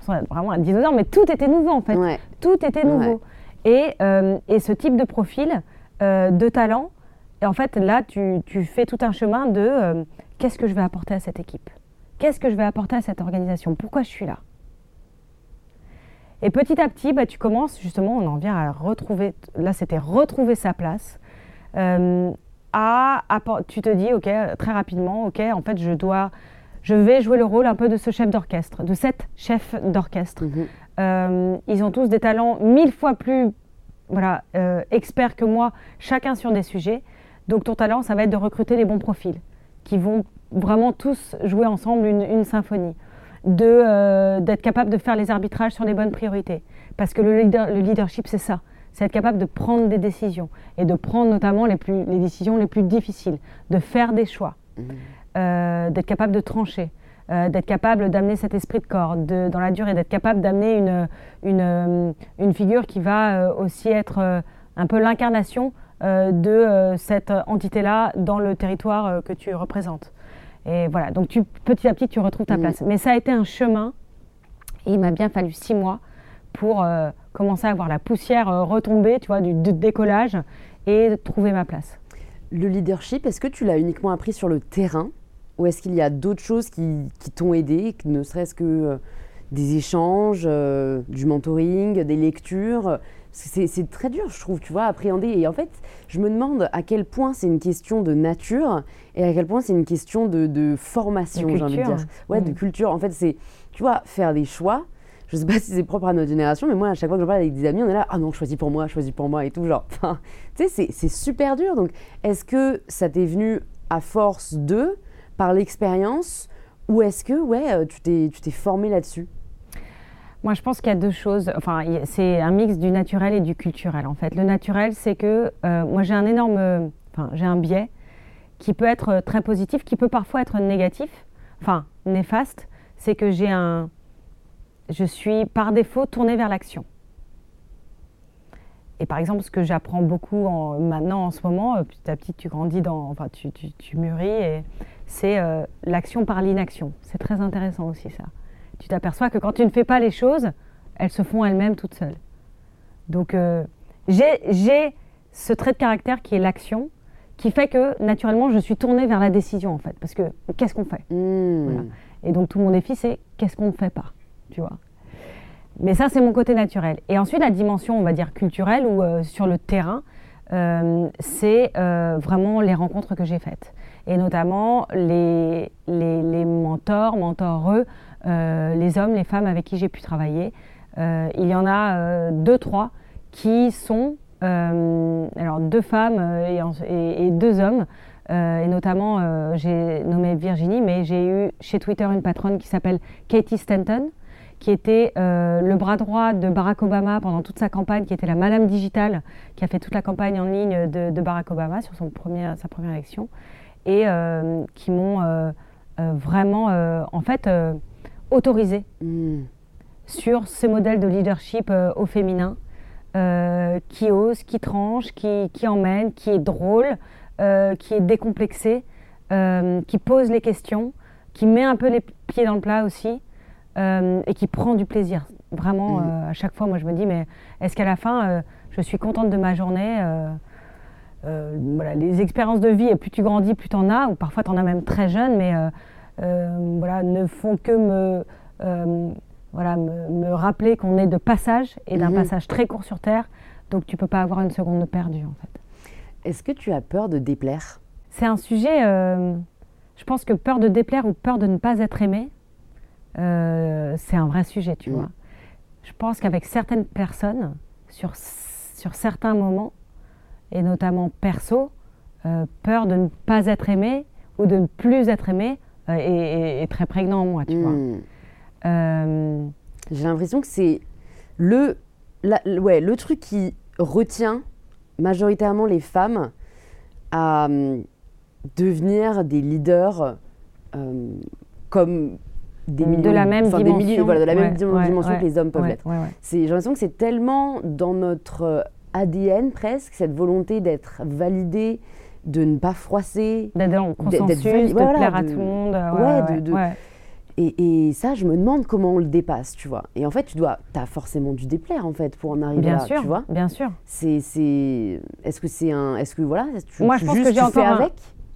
Enfin, vraiment un dinosaure, mais tout était nouveau en fait. Ouais. Tout était nouveau. Et, euh, et ce type de profil, euh, de talent, et en fait là, tu, tu fais tout un chemin de euh, qu'est-ce que je vais apporter à cette équipe? Qu'est-ce que je vais apporter à cette organisation? Pourquoi je suis là? Et petit à petit, bah, tu commences justement, on en vient à retrouver, là c'était retrouver sa place. Euh, à, tu te dis, ok, très rapidement, ok, en fait, je dois, je vais jouer le rôle un peu de ce chef d'orchestre, de cette chef d'orchestre. Mhm. Euh, ils ont tous des talents mille fois plus voilà, euh, experts que moi, chacun sur des sujets. Donc ton talent, ça va être de recruter les bons profils qui vont vraiment tous jouer ensemble une, une symphonie. De, euh, d'être capable de faire les arbitrages sur les bonnes priorités. Parce que le, leader- le leadership, c'est ça. C'est être capable de prendre des décisions. Et de prendre notamment les, plus, les décisions les plus difficiles, de faire des choix, euh, d'être capable de trancher, euh, d'être capable d'amener cet esprit de corps. De- dans la durée, d'être capable d'amener une, une, une figure qui va aussi être un peu l'incarnation de cette entité-là dans le territoire que tu représentes. Et voilà, donc tu, petit à petit, tu retrouves ta mm. place. Mais ça a été un chemin, et il m'a bien fallu six mois pour commencer à voir la poussière retomber, tu vois, du, décollage, et trouver ma place. Le leadership, est-ce que tu l'as uniquement appris sur le terrain ou est-ce qu'il y a d'autres choses qui, t'ont aidé, ne serait-ce que euh, des échanges, euh, du mentoring, des lectures? C'est très dur, je trouve, tu vois, appréhender. Et en fait, je me demande à quel point c'est une question de nature et à quel point c'est une question de, formation, j'ai envie de dire. Ouais, de mm. culture. En fait, c'est, tu vois, faire des choix. Je sais pas si c'est propre à notre génération, mais moi, à chaque fois que je parle avec des amis, on est là, ah non, choisis pour moi, choisis pour moi et tout. Genre, tu sais, c'est super dur. Donc, est-ce que ça t'est venu à force de par l'expérience ou est-ce que ouais, euh, tu t'es formé là-dessus? Moi, je pense qu'il y a deux choses. Enfin, c'est un mix du naturel et du culturel, en fait. Le naturel, c'est que euh, moi, j'ai un énorme, enfin, j'ai un biais qui peut être très positif, qui peut parfois être négatif, enfin, néfaste. C'est que j'ai un, je suis par défaut tournée vers l'action. Et par exemple, ce que j'apprends beaucoup en, maintenant en ce moment, euh, petit à petit, tu grandis dans, enfin, tu, tu, mûris c'est euh, l'action par l'inaction. C'est très intéressant aussi ça. Tu t'aperçois que quand tu ne fais pas les choses, elles se font elles-mêmes toutes seules. Donc euh, j'ai ce trait de caractère qui est l'action, qui fait que naturellement je suis tournée vers la décision en fait. Parce que qu'est-ce qu'on fait? Mmh. Et donc tout mon défi c'est qu'est-ce qu'on ne fait pas, tu vois? Mais ça c'est mon côté naturel. Et ensuite la dimension on va dire culturelle ou euh, sur le terrain, c'est vraiment les rencontres que j'ai faites et notamment les, les, mentors, mentoreux, euh, les hommes, les femmes avec qui j'ai pu travailler. Euh, il y en a euh, deux, trois qui sont, alors deux femmes et, deux hommes, et notamment j'ai nommé Virginie, mais j'ai eu chez Twitter une patronne qui s'appelle Katie Stanton, qui était le bras droit de Barack Obama pendant toute sa campagne, qui était la Madame Digitale, qui a fait toute la campagne en ligne de, Barack Obama sur sa première élection et euh, qui m'ont euh, euh, vraiment, en fait, autorisé hmm. sur ces modèles de leadership au féminin. qui ose, qui tranche, qui, qui, emmène, qui est drôle, qui est décomplexé, qui pose les questions, qui met un peu les pieds dans le plat aussi et qui prend du plaisir. Vraiment, hmm. à chaque fois, moi je me dis, mais est-ce qu'à la fin, je suis contente de ma journée euh, voilà, les expériences de vie, et plus tu grandis, plus tu en as, ou parfois tu en as même très jeune, mais euh, euh, voilà, ne font que me, voilà, me, rappeler qu'on est de passage et d'un mhm. passage très court sur Terre, donc tu peux pas avoir une seconde perdue en fait. Est-ce que tu as peur de déplaire? C'est un sujet, je pense que peur de déplaire ou peur de ne pas être aimé, c'est un vrai sujet, tu mhm. vois. Je pense qu'avec certaines personnes, sur, sur certains moments, et notamment perso, euh, peur de ne pas être aimé ou de ne plus être aimé euh, est, très prégnant en moi, tu vois. Hmm. Euh, J'ai l'impression que c'est le, ouais, le truc qui retient majoritairement les femmes à devenir des leaders comme des millions, de la même dimension, voilà, de la même dimension que les hommes peuvent l'être. J'ai l'impression que c'est tellement dans notre ADN presque, cette volonté d'être validé, de ne pas froisser. D'être en consensus, de plaire à tout le monde. Ouais, Et, ça, je me demande comment on le dépasse, tu vois. Et en fait, tu dois, as forcément dû déplaire en fait pour en arriver bien là, sûr, tu vois. Bien sûr. C'est, est-ce que c'est un, est-ce que voilà, tu, Moi, je pense que j'ai fais avec?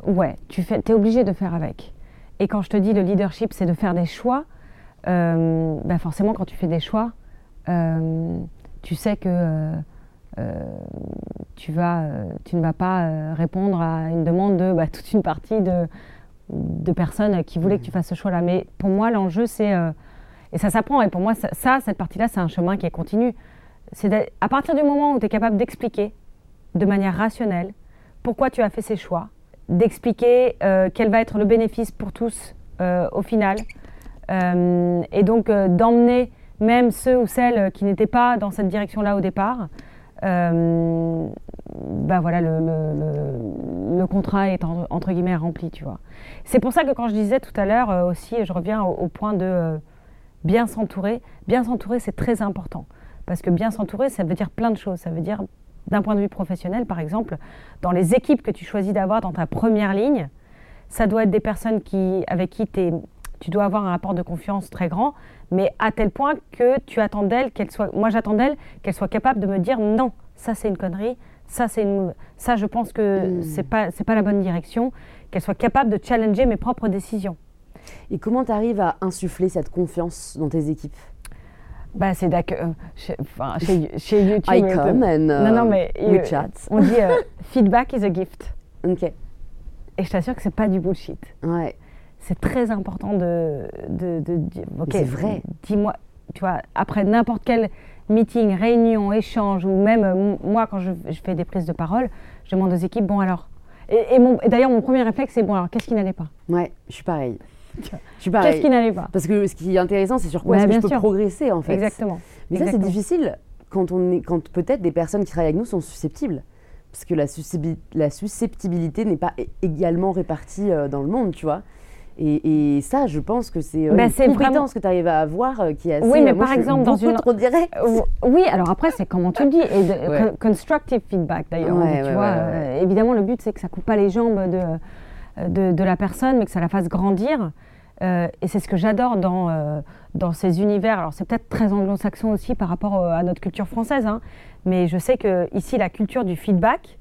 Ouais, tu fais, es obligé de faire avec. Et quand je te dis le leadership, c'est de faire des choix. Euh, bah forcément, quand tu fais des choix, euh, tu sais que euh, euh, tu, vas, euh, tu ne vas pas euh, répondre à une demande de bah, toute une partie de, personnes qui voulaient que tu fasses ce choix-là. Mais pour moi, l'enjeu, c'est... et ça s'apprend. Et pour moi, ça, cette partie-là, c'est un chemin qui est continu. C'est à partir du moment où tu es capable d'expliquer de manière rationnelle pourquoi tu as fait ces choix, d'expliquer quel va être le bénéfice pour tous au final, et donc d'emmener même ceux ou celles qui n'étaient pas dans cette direction-là au départ, euh, bah voilà, le, contrat est entre guillemets rempli, tu vois. C'est pour ça que quand je disais tout à l'heure euh, aussi, je reviens au, point de euh, bien s'entourer. Bien s'entourer, c'est très important. Parce que bien s'entourer, ça veut dire plein de choses. Ça veut dire d'un point de vue professionnel, par exemple, dans les équipes que tu choisis d'avoir dans ta première ligne, ça doit être des personnes qui, avec qui tu dois avoir un rapport de confiance très grand, mais à tel point que tu attends d'elle qu'elle soit, moi j'attends d'elle qu'elle soit capable de me dire non, ça c'est une connerie, ça c'est une, ça je pense que mmh. c'est pas c'est pas la bonne direction, qu'elle soit capable de challenger mes propres décisions. Et comment tu arrives à insuffler cette confiance dans tes équipes? Bah, c'est d'accord. Euh, chez, chez, YouTube. Icon and non, non, mais, euh, On dit euh, feedback is a gift. Ok. Et je t'assure que c'est pas du bullshit. Ouais. C'est très important de, de, de, c'est vrai. Dis-moi, tu vois, après n'importe quel meeting, réunion, échange, ou même moi quand je, je, fais des prises de parole, je demande aux équipes, bon alors. Et, et, et d'ailleurs, mon premier réflexe, c'est bon alors, qu'est-ce qui n'allait pas? Ouais, je suis pareil. Qu'est-ce qui n'allait pas? Parce que ce qui est intéressant, c'est sur quoi est-ce que je peux progresser en fait. Exactement. Mais ça, c'est difficile quand, on est, quand peut-être des personnes qui travaillent avec nous sont susceptibles. Parce que la, la susceptibilité n'est pas également répartie euh, dans le monde, tu vois. Et, ça, je pense que c'est euh, bah, une compétence que tu arrives à avoir euh, qui est assez... Oui, mais par exemple, dans une... trop direct. oui, alors après, c'est comment tu le dis. Et constructive feedback, d'ailleurs. tu vois, évidemment, le but, c'est que ça coupe pas les jambes de, de, de, la personne, mais que ça la fasse grandir. Euh, et c'est ce que j'adore dans, euh, dans ces univers. Alors c'est peut-être très anglo-saxon aussi par rapport euh, à notre culture française, hein, mais je sais que ici la culture du feedback,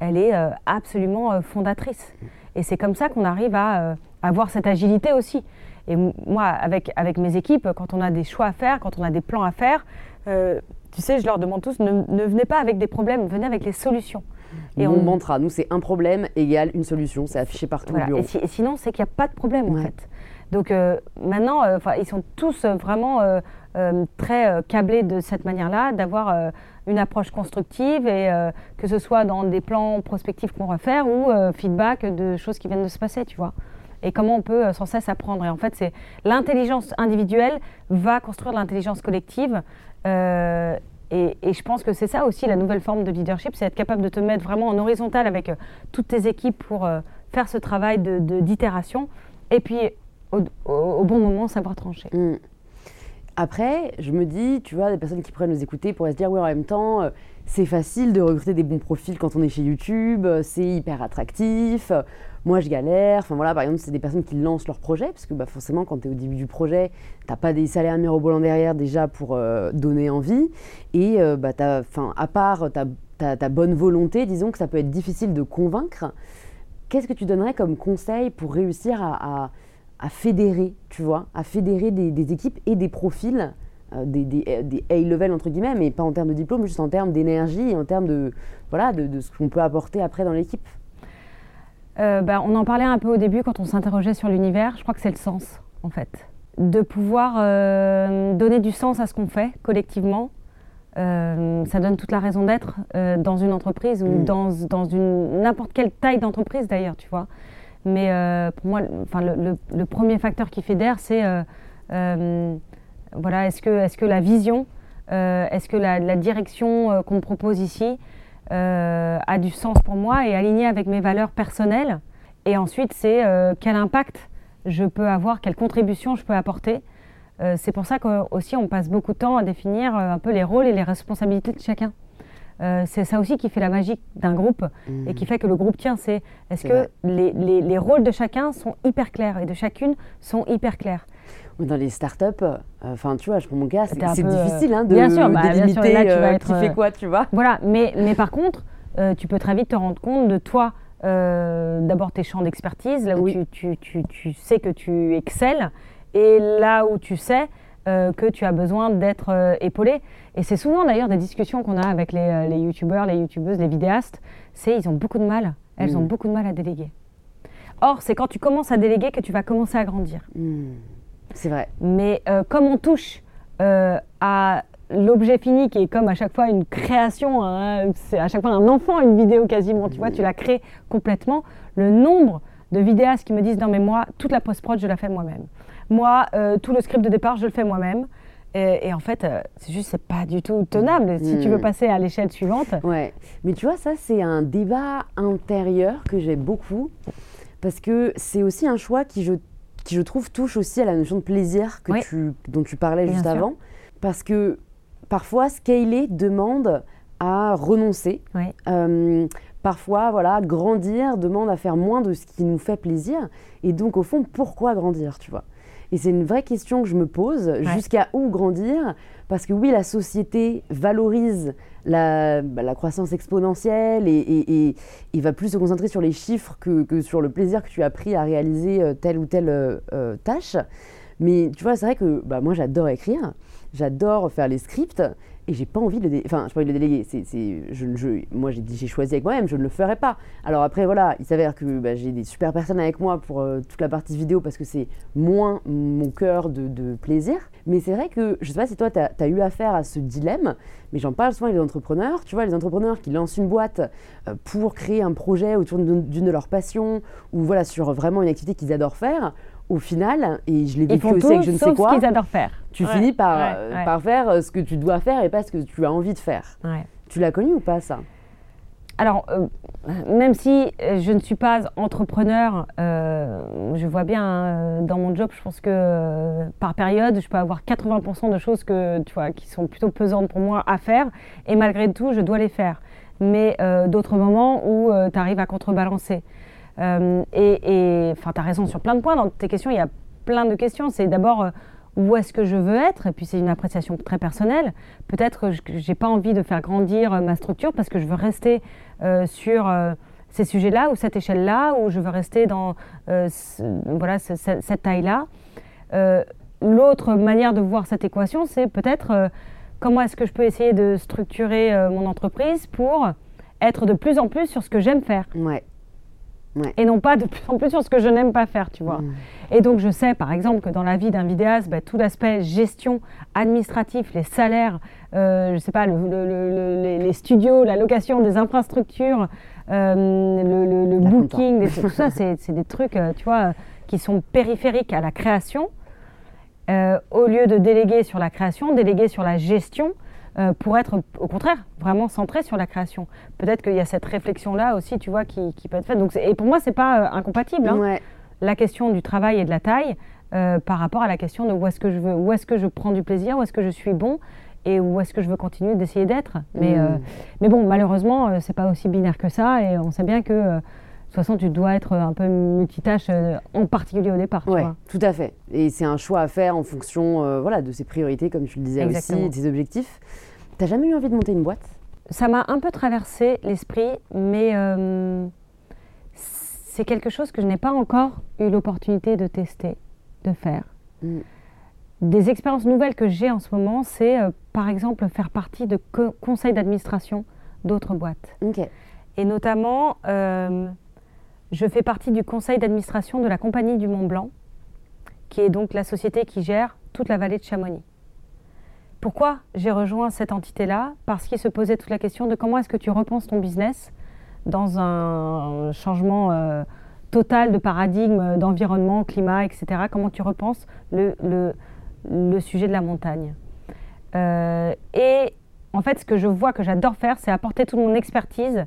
elle est absolument fondatrice. Et c'est comme ça qu'on arrive à avoir cette agilité aussi. Et moi, avec, avec mes équipes, quand on a des choix à faire, quand on a des plans à faire, tu sais, je leur demande tous, ne, ne, venez pas avec des problèmes, venez avec les solutions. Et Mon on... mantra, nous, c'est un problème égale une solution. C'est affiché partout au bureau. Et, sinon, c'est qu'il n'y a pas de problème, en fait. Donc euh, maintenant, euh, ils sont tous euh, vraiment très câblés de cette manière-là, d'avoir une approche constructive et que ce soit dans des plans prospectifs qu'on va faire ou feedback de choses qui viennent de se passer, tu vois. Et comment on peut sans cesse apprendre. Et en fait, c'est l'intelligence individuelle va construire l'intelligence collective. Et, et, je pense que c'est ça aussi la nouvelle forme de leadership, c'est être capable de te mettre vraiment en horizontal avec toutes tes équipes pour faire ce travail d'itération. De, et puis au, bon moment savoir trancher. Mm. Après, je me dis, tu vois, des personnes qui pourraient nous écouter pourraient se dire, oui, en même temps, euh, c'est facile de recruter des bons profils quand on est chez YouTube, euh, c'est hyper attractif, euh, moi je galère. Enfin voilà, par exemple, c'est des personnes qui lancent leur projet, parce que bah, forcément, quand tu es au début du projet, t'as pas des salaires mirobolants derrière déjà pour donner envie. Et bah, à part ta, bonne volonté, disons que ça peut être difficile de convaincre. Qu'est-ce que tu donnerais comme conseil pour réussir à fédérer, tu vois, à fédérer des, équipes et des profils, euh, des, des, euh, des A-level entre guillemets, mais pas en termes de diplôme, juste en termes d'énergie et en termes de, voilà, de, ce qu'on peut apporter après dans l'équipe euh, bah, On en parlait un peu au début quand on s'interrogeait sur l'univers, je crois que c'est le sens en fait. De pouvoir donner du sens à ce qu'on fait collectivement, ça donne toute la raison d'être dans une entreprise ou mm. dans, dans n'importe quelle taille d'entreprise d'ailleurs, tu vois. Mais euh, pour moi, enfin, le, premier facteur qui fédère, c'est euh, euh, voilà, est-ce que, est que la vision, est-ce que la, direction qu'on propose ici a du sens pour moi et alignée avec mes valeurs personnelles? Et ensuite, c'est quel impact je peux avoir, quelle contribution je peux apporter? c'est pour ça qu'aussi on passe beaucoup de temps à définir un peu les rôles et les responsabilités de chacun. Euh, c'est ça aussi qui fait la magie d'un groupe et qui mhm. fait que le groupe tient. C'est est-ce que les, les, rôles de chacun sont hyper clairs et de chacune sont hyper clairs? Dans les startups, euh, enfin tu vois, je prends mon cas, c'est difficile hein, de bien sûr, bah, délimiter bien sûr, là, tu vas euh, être, qui fait quoi, tu vois? Voilà, mais, mais par contre, tu peux très vite te rendre compte de toi, d'abord tes champs d'expertise, là où tu, tu, tu, tu, sais que tu excelles, et là où tu sais que tu as besoin d'être épaulé. Et c'est souvent d'ailleurs des discussions qu'on a avec les, euh, les youtubeurs, les youtubeuses, les vidéastes, c'est ils ont beaucoup de mal, elles ont mm. beaucoup de mal à déléguer. Or, c'est quand tu commences à déléguer que tu vas commencer à grandir. Mm. C'est vrai. Mais euh, comme on touche euh, à l'objet fini qui est comme à chaque fois une création, hein, c'est à chaque fois un enfant, une vidéo quasiment, tu vois, tu la crées complètement, le nombre de vidéastes qui me disent non mais moi, toute la post-prod, je la fais moi-même. Moi, tout le script de départ, je le fais moi-même. Et, en fait, euh, c'est juste, c'est pas du tout tenable si tu veux hmm. passer à l'échelle suivante. Ouais, mais tu vois, ça, c'est un débat intérieur que j'ai beaucoup parce que c'est aussi un choix qui, je, qui, je trouve, touche aussi à la notion de plaisir que tu, dont tu parlais juste avant. Parce que parfois, scaler demande à renoncer. Euh, parfois, voilà, grandir demande à faire moins de ce qui nous fait plaisir. Et donc, au fond, pourquoi grandir, tu vois? Et c'est une vraie question que je me pose. Jusqu'à où grandir? Parce que oui, la société valorise la, bah, croissance exponentielle et, et, va plus se concentrer sur les chiffres que, sur le plaisir que tu as pris à réaliser euh, telle ou telle euh, tâche. Mais tu vois, c'est vrai que bah, moi, j'adore écrire, j'adore faire les scripts, et j'ai pas envie de le je pas envie de le déléguer. C'est, je, moi j'ai, j'ai choisi avec moi-même je ne le ferai pas. Alors après voilà il s'avère que bah, j'ai des super personnes avec moi pour euh, toute la partie vidéo parce que c'est moins mon cœur de, plaisir. Mais c'est vrai que je sais pas si toi tu as, eu affaire à ce dilemme mais j'en parle souvent avec les entrepreneurs. Tu vois les entrepreneurs qui lancent une boîte euh, pour créer un projet autour d'une, de leurs passions ou voilà sur vraiment une activité qu'ils adorent faire au final, et je l'ai vécu aussi avec je ne sais quoi. ce qu'ils adorent faire. Tu finis par, euh, par faire euh, ce que tu dois faire et pas ce que tu as envie de faire. Tu l'as connu ou pas ça? Alors, euh, même si je ne suis pas entrepreneur, je vois bien hein, dans mon job, je pense que par période, je peux avoir 80% de choses que, tu vois, qui sont plutôt pesantes pour moi à faire, et malgré tout, je dois les faire. Mais d'autres moments où tu arrives à contrebalancer. Euh, et enfin, tu as raison sur plein de points. Dans tes questions, il y a plein de questions. C'est d'abord euh, où est-ce que je veux être, et puis c'est une appréciation très personnelle. Peut-être que j'ai pas envie de faire grandir euh, ma structure parce que je veux rester sur ces sujets-là ou cette échelle-là, ou je veux rester dans voilà, cette taille-là. L'autre manière de voir cette équation, c'est peut-être comment est-ce que je peux essayer de structurer mon entreprise pour être de plus en plus sur ce que j'aime faire. Ouais et non pas de plus en plus sur ce que je n'aime pas faire, tu vois. Mm. Et donc je sais par exemple que dans la vie d'un vidéaste, bah, tout l'aspect gestion administratif, les salaires, euh, je sais pas, les, studios, la location des infrastructures, euh, le, booking, tout ça, c'est des trucs, euh, tu vois, qui sont périphériques à la création. Euh, au lieu de déléguer sur la création, déléguer sur la gestion euh, pour être au contraire vraiment centré sur la création. Peut-être qu'il y a cette réflexion-là aussi, tu vois, qui, peut être faite. Donc, et pour moi, c'est pas euh, incompatible. Hein. La question du travail et de la taille euh, par rapport à la question de où est-ce que je veux, où est-ce que je prends du plaisir, où est-ce que je suis bon et où est-ce que je veux continuer d'essayer d'être. Mais, mm. mais bon, malheureusement, c'est pas aussi binaire que ça et on sait bien que toute façon, tu dois être un peu multitâche, en particulier au départ. Oui, tout à fait. Et c'est un choix à faire en fonction voilà, de ses priorités, comme tu le disais aussi, de ses objectifs. T'as jamais eu envie de monter une boîte? Ça m'a un peu traversé l'esprit, mais euh, c'est quelque chose que je n'ai pas encore eu l'opportunité de tester, de faire. Mm. Des expériences nouvelles que j'ai en ce moment, c'est euh, par exemple faire partie de conseils d'administration d'autres boîtes. Et notamment, euh, je fais partie du conseil d'administration de la Compagnie du Mont Blanc, qui est donc la société qui gère toute la vallée de Chamonix. Pourquoi j'ai rejoint cette entité-là? Parce qu'il se posait toute la question de comment est-ce que tu repenses ton business dans un changement euh, total de paradigme, d'environnement, climat, etc. Comment tu repenses le, le, sujet de la montagne? Euh, Et en fait, ce que je vois que j'adore faire, c'est apporter toute mon expertise,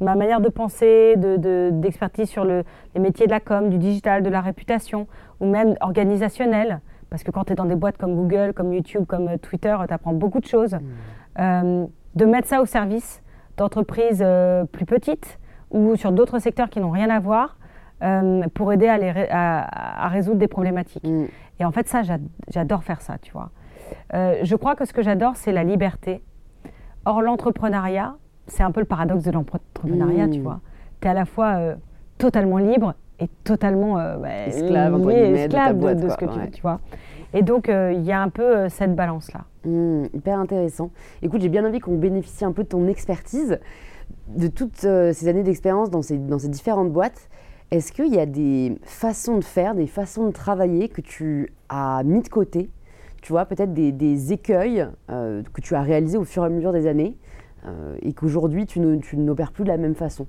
ma manière de penser, d'expertise de, sur le, les métiers de la com, du digital, de la réputation, ou même organisationnelle parce que quand tu es dans des boîtes comme Google, comme YouTube, comme euh, Twitter, tu apprends beaucoup de choses. Mmh. Euh, de mettre ça au service d'entreprises euh, plus petites ou sur d'autres secteurs qui n'ont rien à voir pour aider à, à, résoudre des problématiques. Mmh. Et en fait, ça, j'adore faire ça, tu vois. je crois que ce que j'adore, c'est la liberté. Or, l'entrepreneuriat, c'est un peu le paradoxe de l'entrepreneuriat, tu mmh. vois. Tu es à la fois totalement libre et totalement euh, bah, esclave, de, ce que tu, tu, vois. Et donc, euh, il y a un peu euh, cette balance-là. Mmh, hyper intéressant. Écoute, j'ai bien envie qu'on bénéficie un peu de ton expertise, de toutes ces années d'expérience dans ces, dans ces différentes boîtes. Est-ce qu'il y a des façons de faire, des façons de travailler que tu as mis de côté? Tu vois, peut-être des, des, écueils que tu as réalisés au fur et à mesure des années et qu'aujourd'hui tu n'opères plus de la même façon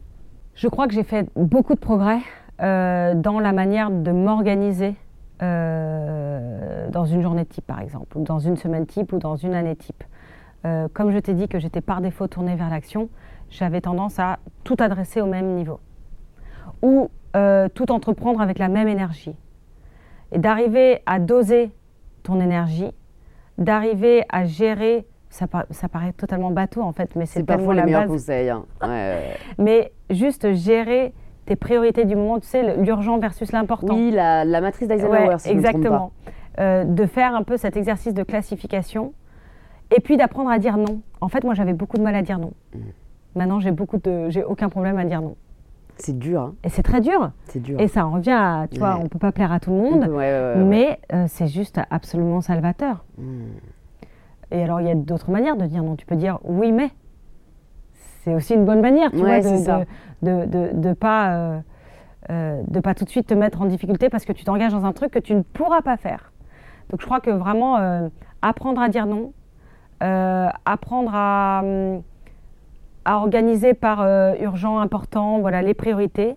Je crois que j'ai fait beaucoup de progrès. Euh, dans la manière de m'organiser euh, dans une journée type, par exemple, ou dans une semaine type, ou dans une année type. Euh, comme je t'ai dit que j'étais par défaut tournée vers l'action, j'avais tendance à tout adresser au même niveau. Ou tout entreprendre avec la même énergie. Et d'arriver à doser ton énergie, d'arriver à gérer ça, ça, paraît totalement bateau en fait, mais c'est parfois les meilleurs conseils. Hein. mais juste gérer tes priorités du moment, tu sais, l'urgent versus l'important. Oui, la, la matrice d'Eisenhower, si exactement. Euh, de faire un peu cet exercice de classification et puis d'apprendre à dire non. En fait, moi, j'avais beaucoup de mal à dire non. Mm. Maintenant, j'ai beaucoup de, j'ai aucun problème à dire non. C'est dur. Hein. Et c'est très dur. C'est dur. Et ça en revient à, tu vois, on peut pas plaire à tout le monde, mais euh, c'est juste absolument salvateur. Mm. Et alors, il y a d'autres manières de dire non. Tu peux dire oui, mais. C'est aussi une bonne manière, tu vois, de, de, de, de, pas, euh, euh, de pas tout de suite te mettre en difficulté parce que tu t'engages dans un truc que tu ne pourras pas faire. Donc, je crois que vraiment, apprendre à dire non, apprendre à. Hum, à organiser par euh, urgent, important, voilà, les priorités.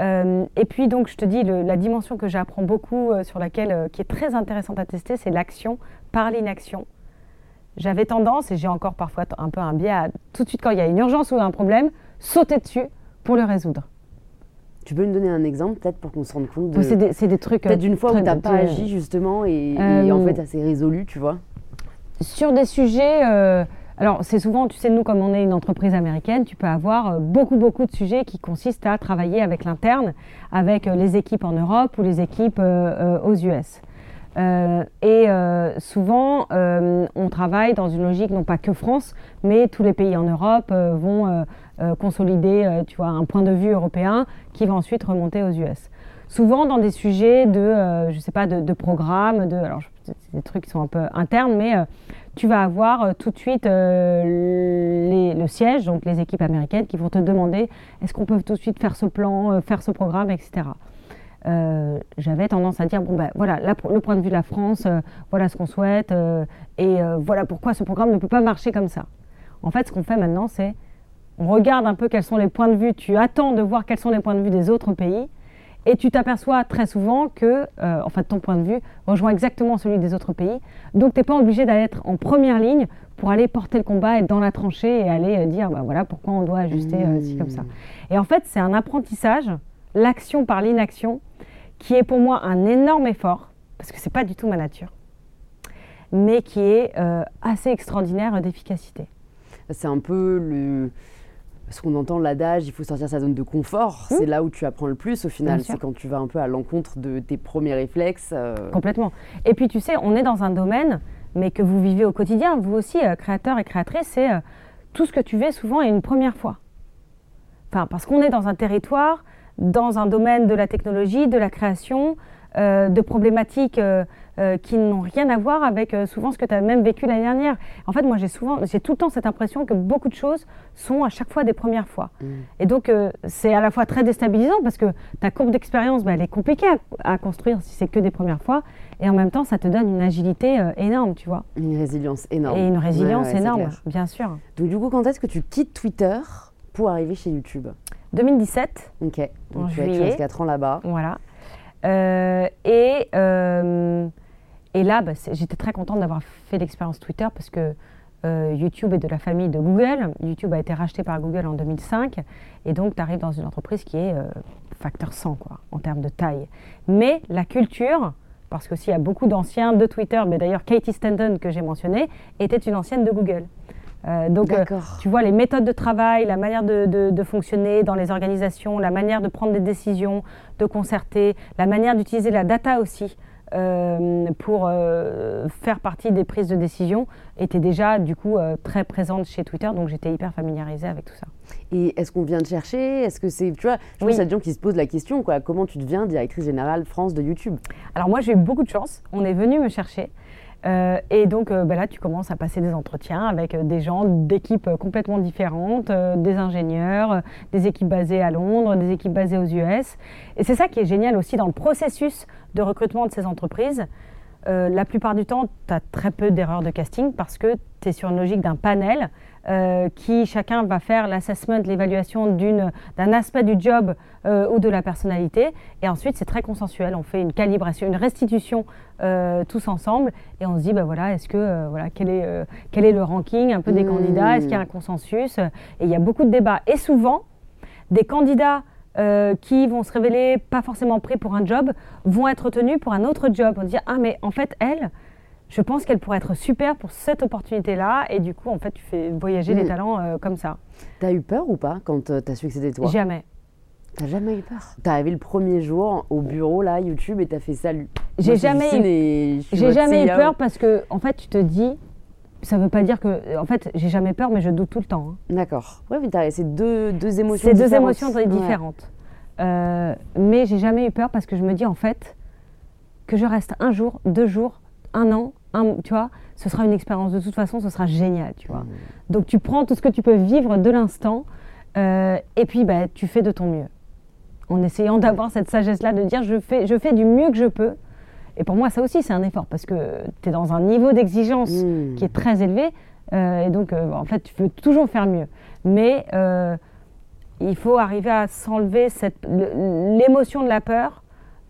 Euh, et puis donc, je te dis, la dimension que j'apprends beaucoup, euh, sur laquelle, qui est très intéressante à tester, c'est l'action par l'inaction. J'avais tendance, et j'ai encore parfois un peu un biais, à tout de suite quand il y a une urgence ou un problème, sauter dessus pour le résoudre. Tu peux me donner un exemple peut-être pour qu'on se rende compte de... C'est des, trucs... Peut-être d'une fois où tu n'as pas agi justement et, et en fait ça s'est résolu, tu vois Sur des sujets alors, c'est souvent, tu sais, nous, comme on est une entreprise américaine, tu peux avoir euh, beaucoup, beaucoup de sujets qui consistent à travailler avec l'interne, avec euh, les équipes en Europe ou les équipes euh, aux US. Et souvent, on travaille dans une logique non pas que France, mais tous les pays en Europe vont consolider, tu vois, un point de vue européen qui va ensuite remonter aux US. Souvent dans des sujets de, je sais pas, de, programmes, de, alors des trucs qui sont un peu internes, mais tu vas avoir euh, tout de suite euh, le siège, donc les équipes américaines, qui vont te demander est-ce qu'on peut tout de suite faire ce plan, euh, faire ce programme, etc. J'avais tendance à dire bon ben voilà le point de vue de la France, voilà ce qu'on souhaite et voilà pourquoi ce programme ne peut pas marcher comme ça. En fait, ce qu'on fait maintenant, c'est on regarde un peu quels sont les points de vue, tu attends de voir quels sont les points de vue des autres pays et tu t'aperçois très souvent que, euh, en fait, ton point de vue rejoint exactement celui des autres pays. Donc, tu n'es pas obligé d'être en première ligne pour aller porter le combat, être dans la tranchée et aller euh, dire, bah, voilà, pourquoi on doit ajuster euh, comme ça. Et en fait, c'est un apprentissage, l'action par l'inaction, qui est pour moi un énorme effort, parce que ce n'est pas du tout ma nature, mais qui est assez extraordinaire d'efficacité. C'est un peu le parce qu'on entend l'adage, il faut sortir sa zone de confort. Mmh. C'est là où tu apprends le plus au final. C'est quand tu vas un peu à l'encontre de tes premiers réflexes. Euh. Complètement. Et puis tu sais, on est dans un domaine, mais que vous vivez au quotidien, vous aussi, euh, créateur et créatrice, c'est euh, tout ce que tu vis souvent est une première fois. Enfin, parce qu'on est dans un territoire, dans un domaine de la technologie, de la création, de problématiques euh, qui n'ont rien à voir avec euh, souvent ce que tu as même vécu l'année dernière. En fait, moi, j'ai souvent, j'ai tout le temps cette impression que beaucoup de choses sont à chaque fois des premières fois. Mm. Et donc, euh, c'est à la fois très déstabilisant parce que ta courbe d'expérience, bah, elle est compliquée à, construire si c'est que des premières fois. Et en même temps, ça te donne une agilité énorme, tu vois. Une résilience énorme. Et une résilience énorme, bien sûr. Donc, du coup, quand est-ce que tu quittes Twitter pour arriver chez YouTube? 2017. Ok. Donc, en tu juillet. 4 ans là-bas. Voilà. et et là, bah, j'étais très contente d'avoir fait l'expérience Twitter parce que euh, YouTube est de la famille de Google. YouTube a été racheté par Google en 2005. Et donc, tu arrives dans une entreprise qui est euh, facteur 100 quoi, en termes de taille. Mais la culture, parce qu'il y a beaucoup d'anciens de Twitter, mais d'ailleurs Katie Stanton que j'ai mentionné, était une ancienne de Google. Euh, donc, tu vois, les méthodes de travail, la manière de, de, fonctionner dans les organisations, la manière de prendre des décisions, de concerter, la manière d'utiliser la data aussi. Euh, pour euh, faire partie des prises de décision était déjà du coup euh, très présente chez Twitter, donc j'étais hyper familiarisée avec tout ça. Et est-ce qu'on vient de chercher? Est-ce que c'est, tu vois, je pense a des gens qui se posent la question, quoi, comment tu deviens directrice générale France de YouTube? Alors moi j'ai eu beaucoup de chance, on est venu me chercher. Euh, et donc euh, bah là, tu commences à passer des entretiens avec euh, des gens d'équipes complètement différentes, des ingénieurs, des équipes basées à Londres, des équipes basées aux US. Et c'est ça qui est génial aussi dans le processus de recrutement de ces entreprises. la plupart du temps, tu as très peu d'erreurs de casting parce que tu es sur une logique d'un panel euh, qui chacun va faire l'assessment, l'évaluation d'un aspect du job euh, ou de la personnalité. Et ensuite, c'est très consensuel. On fait une calibration, une restitution euh, tous ensemble et on se dit, bah voilà, est-ce que, voilà, quel est, quel est le ranking un peu des mmh. candidats? Est-ce qu'il y a un consensus? Et il y a beaucoup de débats. Et souvent, des candidats qui vont se révéler pas forcément prêts pour un job vont être retenus pour un autre job. On dit, ah mais en fait, elle, je pense qu'elle pourrait être super pour cette opportunité-là. Et du coup, en fait, tu fais voyager les Mm. talents euh, comme ça. T'as eu peur ou pas quand tu t'as su que c'était toi? Jamais. T'as jamais eu peur? T'es arrivé le premier jour au bureau, là, YouTube, et t'as fait salut. J'ai jamais J'ai jamais eu peur parce que, en fait, tu te dis, ça veut pas dire que, en fait, j'ai jamais peur, mais je doute tout le temps. hein. D'accord. Ouais, mais t'as- c'est deux, deux émotions C'est deux différentes. émotions très Ouais. différentes. Euh, mais j'ai jamais eu peur parce que je me dis, en fait, que je reste un jour, deux jours, un an, un, tu vois, ce sera une expérience. De toute façon, ce sera génial, tu vois. Mm. Donc tu prends tout ce que tu peux vivre de l'instant euh, et puis bah, tu fais de ton mieux. En essayant d'avoir cette sagesse-là de dire je fais, je fais du mieux que je peux. Et pour moi, ça aussi, c'est un effort parce que tu es dans un niveau d'exigence Mm. qui est très élevé. euh, et donc, euh, en fait, tu veux toujours faire mieux. Mais il faut arriver à s'enlever l'émotion de la peur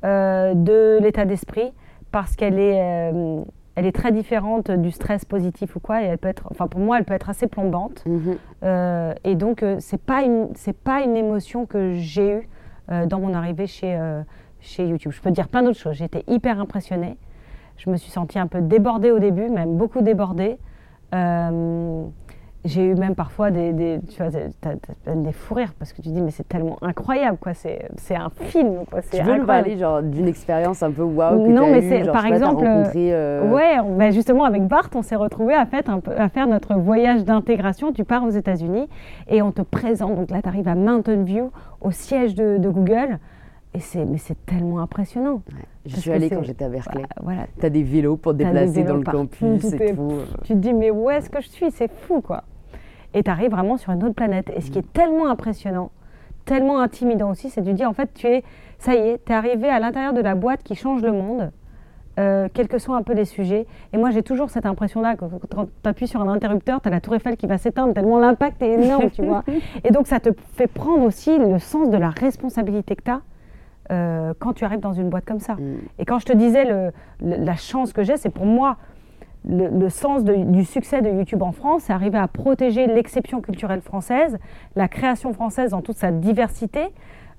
de l'état d'esprit parce qu'elle est, euh, elle est très différente du stress positif ou quoi. Et elle peut être, enfin, pour moi, elle peut être assez plombante. Mhm. Euh, et donc, euh, c'est pas une, c'est pas une émotion que j'ai eue dans mon arrivée chez, chez YouTube. Je peux dire plein d'autres choses. J'étais hyper impressionnée. Je me suis sentie un peu débordée au début, même beaucoup débordée. Euh, j'ai eu même parfois des, des, tu vois, t'as des fous rires parce que tu dis mais c'est tellement incroyable quoi. C'est, c'est un film quoi. C'est Tu veux nous parler genre d'une expérience un peu waouh que Non, mais c'est- genre, par sais exemple, rencontré, euh, Ouais, ben justement avec Bart, on s'est retrouvés à, fait un peu- à faire notre voyage d'intégration. Tu pars aux États-Unis et on te présente. Donc là, tu arrives à Mountain View, au siège de, de Google. Et c'est, mais c'est tellement impressionnant. Je Parce suis allée quand j'étais à Berkeley. Voilà. T'as des vélos pour te déplacer dans le campus tout et tout. Tu te dis, mais où est-ce que je suis? C'est fou, quoi. Et tu arrives vraiment sur une autre planète. Et ce qui est tellement impressionnant, tellement intimidant aussi, c'est de dire, en fait, tu es, ça y est, tu es arrivé à l'intérieur de la boîte qui change le monde. euh, quels que soient un peu les sujets. Et moi, j'ai toujours cette impression-là, que quand tu appuies sur un interrupteur, tu as la tour Eiffel qui va s'éteindre, tellement l'impact est énorme, tu vois. Et donc, ça te fait prendre aussi le sens de la responsabilité que tu as quand tu arrives dans une boîte comme ça. Mm. Et quand je te disais le- le- la chance que j'ai, c'est pour moi le, le sens de- du succès de YouTube en France, c'est arriver à protéger l'exception culturelle française, la création française dans toute sa diversité,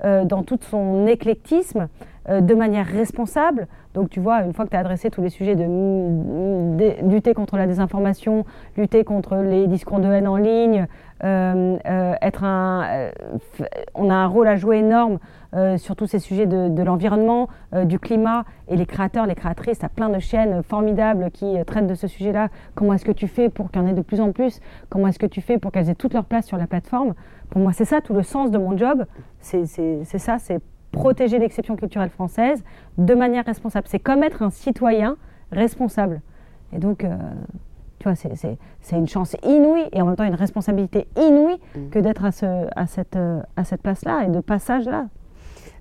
euh, dans tout son éclectisme, euh, de manière responsable. Donc tu vois, une fois que tu as adressé tous les sujets de, de lutter contre la désinformation, lutter contre les discours de haine en ligne, euh, euh, être un, euh, on a un rôle à jouer énorme euh, sur tous ces sujets de, l'environnement, euh, du climat et les créateurs, les créatrices, as plein de chaînes formidables qui euh, traitent de ce sujet-là. Comment est-ce que tu fais pour qu'il y en ait de plus en plus? Comment est-ce que tu fais pour qu'elles aient toute leur place sur la plateforme? Pour moi, c'est ça tout le sens de mon job. C'est ça, c'est protéger l'exception culturelle française de manière responsable. C'est comme être un citoyen responsable. Et donc, euh, tu vois, c'est- c'est c'est une chance inouïe et en même temps une responsabilité inouïe Mm. que d'être à, ce, à cette, à cette place-là et de passage-là.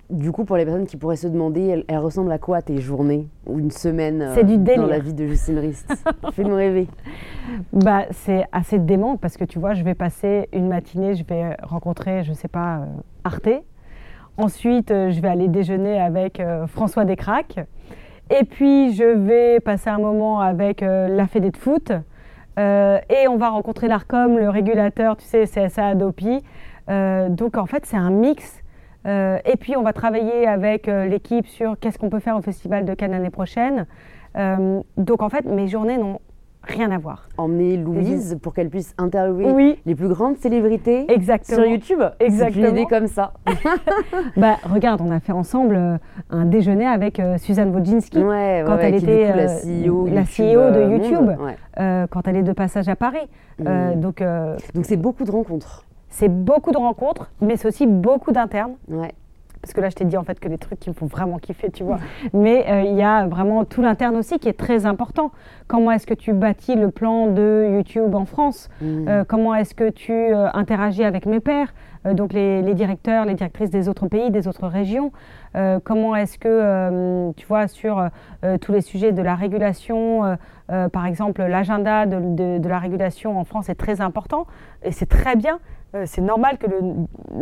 Du coup, pour les personnes qui pourraient se demander, elles ressemblent à quoi tes journées ou une semaine euh, C'est du dans la vie de Justine Rist? Fais-nous rêver. Bah, c'est assez dément parce que tu vois, je vais passer une matinée, je vais rencontrer, je sais pas, euh, Arte. Ensuite, euh, je vais aller déjeuner avec euh, François Descraques. Et puis, je vais passer un moment avec euh, la Fédé de foot. Euh, et on va rencontrer l'ARCOM, le régulateur, tu sais, CSA Adopi. Euh, donc, en fait, c'est un mix. Euh, et puis, on va travailler avec l'équipe sur qu'est-ce qu'on peut faire au Festival de Cannes l'année prochaine. Donc, en fait, mes journées n'ont rien à voir. Emmener Louise pour qu'elle puisse interviewer Oui, les plus grandes célébrités exactement. sur YouTube. C'est Exactement. une idée comme ça. Bah, regarde, on a fait ensemble euh, un déjeuner avec euh, Suzanne Wojcinski Ouais, Quand ouais, elle était, coup, la euh, CEO, la CEO de YouTube. euh, quand elle est de passage à Paris. Mm. donc, Donc c'est beaucoup de rencontres. c'est beaucoup de rencontres, mais c'est aussi beaucoup d'internes. Ouais. Parce que là, je t'ai dit en fait que les trucs qui me font vraiment kiffer, tu vois. Mais euh, il y a vraiment tout l'interne aussi qui est très important. Comment est-ce que tu bâtis le plan de YouTube en France? Mm. Euh, comment est-ce que tu euh, interagis avec mes pairs, donc les, les directeurs, les directrices des autres pays, des autres régions Euh, Comment est-ce que, euh, tu vois, sur euh, tous les sujets de la régulation, par exemple, l'agenda de, de- de la régulation en France est très important et c'est très bien. Euh, c'est normal que le,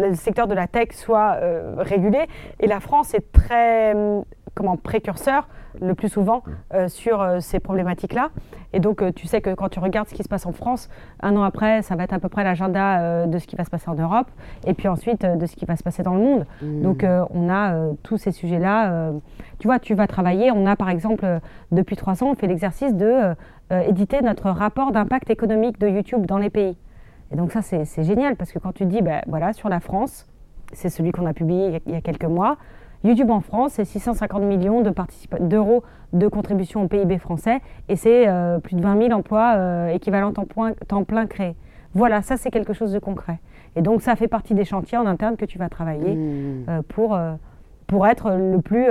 le secteur de la tech soit euh, régulé et la France est très hum, comment précurseur le plus souvent euh, sur ces problématiques-là. Et donc, tu sais que quand tu regardes ce qui se passe en France, un an après, ça va être à peu près l'agenda de ce qui va se passer en Europe, et puis ensuite de ce qui va se passer dans le monde. Mmh. Donc, on a tous ces sujets-là. tu vois, tu vas travailler. On a, par exemple, depuis trois ans, on fait l'exercice de éditer notre rapport d'impact économique de YouTube dans les pays. Et donc, ça, c'est génial, parce que quand tu dis, ben, voilà, sur la France, c'est celui qu'on a publié il y a quelques mois, YouTube en France, c'est 650 millions d'euros de, contribution au PIB français et c'est euh, plus de 20 000 emplois euh, équivalents temps, temps, plein créés. Voilà, ça c'est quelque chose de concret. Et donc ça fait partie des chantiers en interne que tu vas travailler Mmh. euh, pour, pour être le plus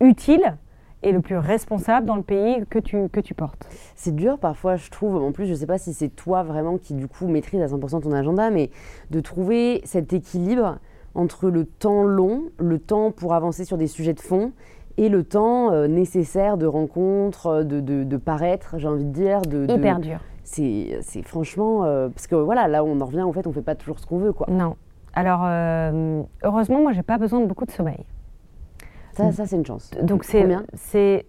utile et le plus responsable dans le pays que tu, que tu portes. C'est dur parfois, je trouve. En plus, je ne sais pas si c'est toi vraiment qui, du coup, maîtrise à 100% ton agenda, mais de trouver cet équilibre entre le temps long, le temps pour avancer sur des sujets de fond, et le temps euh, nécessaire de rencontre, euh, de, de, de paraître, j'ai envie de dire. De, de- Hyper dur. C'est franchement. euh, parce que voilà, là, on en revient, en fait, on fait pas toujours ce qu'on veut, quoi. Non. Alors, euh, heureusement, moi, j'ai pas besoin de beaucoup de sommeil. Ça, ça c'est une chance. Donc, c'est Combien c'est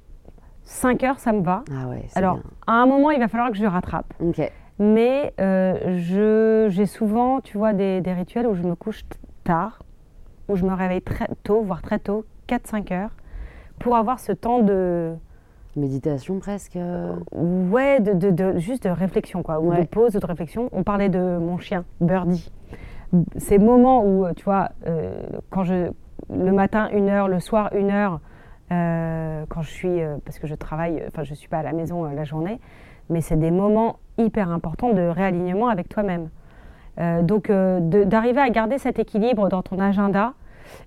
5 heures, ça me va. Ah ouais, c'est Alors, à un moment, il va falloir que je rattrape. Ok. Mais euh, je- j'ai souvent, tu vois, des, des rituels où je me couche tard, où je me réveille très tôt, voire très tôt, 4-5 heures, pour avoir ce temps de, Méditation presque. euh, ouais, de, de- de- juste de réflexion, quoi, ou Ouais. de pause, de réflexion. On parlait de mon chien, Birdie. Ces moments où, tu vois, euh, quand je, le matin, une heure, le soir, une heure, euh, quand je suis, euh, parce que je travaille, enfin, je suis pas à la maison euh, la journée, mais c'est des moments hyper importants de réalignement avec toi-même. Euh, donc, euh, d'arriver à garder cet équilibre dans ton agenda.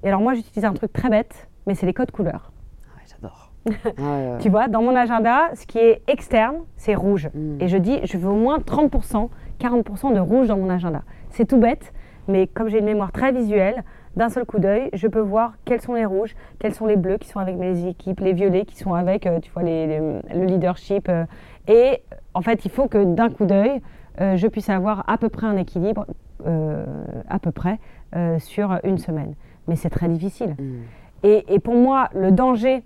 Et alors, moi, j'utilise un truc très bête, mais c'est les codes couleurs. Ah ouais, j'adore. Ah ouais. Tu vois, dans mon agenda, ce qui est externe, c'est rouge. Mm. Et je dis, je veux au moins 30%, 40% de rouge dans mon agenda. C'est tout bête, mais comme j'ai une mémoire très visuelle, d'un seul coup d'œil, je peux voir quels sont les rouges, quels sont les bleus qui sont avec mes équipes, les violets qui sont avec, euh, tu vois, les- les- le leadership. euh, et en fait, il faut que d'un coup d'œil, euh, je puisse avoir à peu près un équilibre, à peu près, sur une semaine. Mais c'est très difficile. Mm. Et, et pour moi, le danger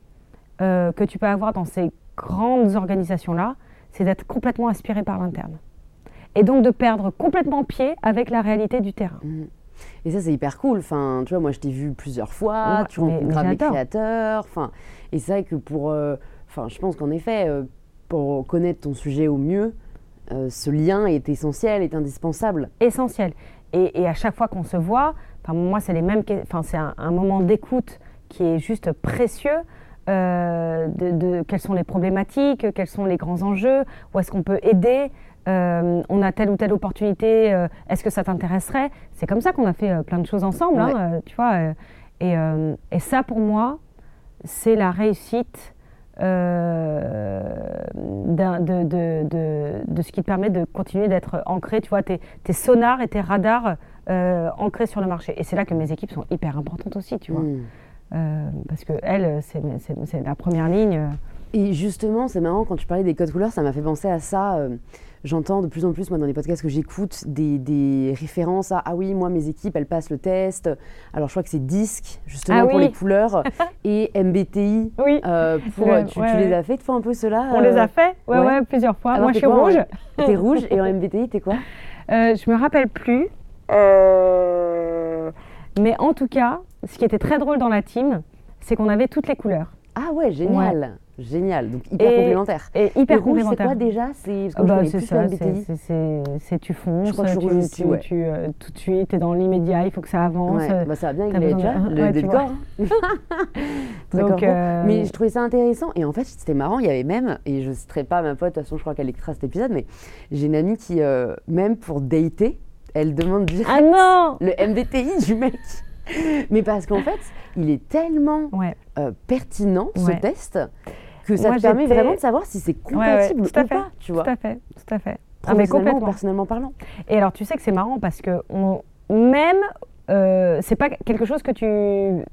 que tu peux avoir dans ces grandes organisations-là, c'est d'être complètement aspiré par l'interne. Et donc de perdre complètement pied avec la réalité du terrain. Mm. Et ça, c'est hyper cool. Enfin, tu vois, moi, je t'ai vu plusieurs fois. Ouais, tu rencontres grave j'adore. créateurs. Enfin, et c'est vrai que pour. euh, Enfin, je pense qu'en effet, euh, pour connaître ton sujet au mieux, euh, ce lien est essentiel, est indispensable. Essentiel. Et, et à chaque fois qu'on se voit, enfin, moi, c'est les mêmes. Enfin, c'est un, un moment d'écoute qui est juste précieux. de, de quelles sont les problématiques, quels sont les grands enjeux, où est-ce qu'on peut aider, euh, on a telle ou telle opportunité, euh, est-ce que ça t'intéresserait? C'est comme ça qu'on a fait euh, plein de choses ensemble, hein, Ouais. tu vois. et, et ça, pour moi, c'est la réussite de, de- de- de ce qui te permet de continuer d'être ancré, tu vois, tes, tes sonars et tes radars ancrés sur le marché. Et c'est là que mes équipes sont hyper importantes aussi, tu vois. Mm. Euh, parce que elles, c'est la première ligne. Et justement, c'est marrant, quand tu parlais des codes couleurs, ça m'a fait penser à ça. Euh, J'entends de plus en plus, moi, dans les podcasts que j'écoute, des, des références à Ah oui, moi, mes équipes, elles passent le test. Alors, je crois que c'est DISC, justement, Ah pour les couleurs, et MBTI. Oui, euh, pour, Le- tu, ouais, tu les as fait, toi, un peu ceux-là on euh, les a fait, ouais, ouais. ouais, plusieurs fois. Alors, Moi, je suis rouge. T'es rouge, et en MBTI, t'es quoi? Euh, je me rappelle plus. Euh, Mais en tout cas, ce qui était très drôle dans la team, c'est qu'on avait toutes les couleurs. Ah ouais, génial. Génial. Donc, hyper Et- complémentaire. Et hyper rouge, c'est quoi déjà? C'est Ah bah, ça, c'est- tu fonces, Je crois que je tu, aussi, tu- ouais. tu, euh, tout de suite, tu es dans l'immédiat, il faut que ça avance. Ouais, bah, ça va bien avec les déjà, de- le, ouais, le vois. hein. Donc, euh, Mais je trouvais ça intéressant. Et en fait, c'était marrant. Il y avait même, et je ne citerai pas ma pote, de toute façon, je crois qu'elle écoutera cet épisode, mais j'ai une amie qui, euh, même pour dater, elle demande direct Ah non le MBTI du mec. Mais parce qu'en fait, il est tellement euh, pertinent, ce test, que ça Moi, te permet vraiment de savoir si c'est ouais, ouais, compatible tout à ou fait, pas, tu vois. tout à fait, tout à fait. Ah, mais complètement. personnellement parlant. Et alors, tu sais que c'est marrant parce que on, même, euh, c'est pas quelque chose que tu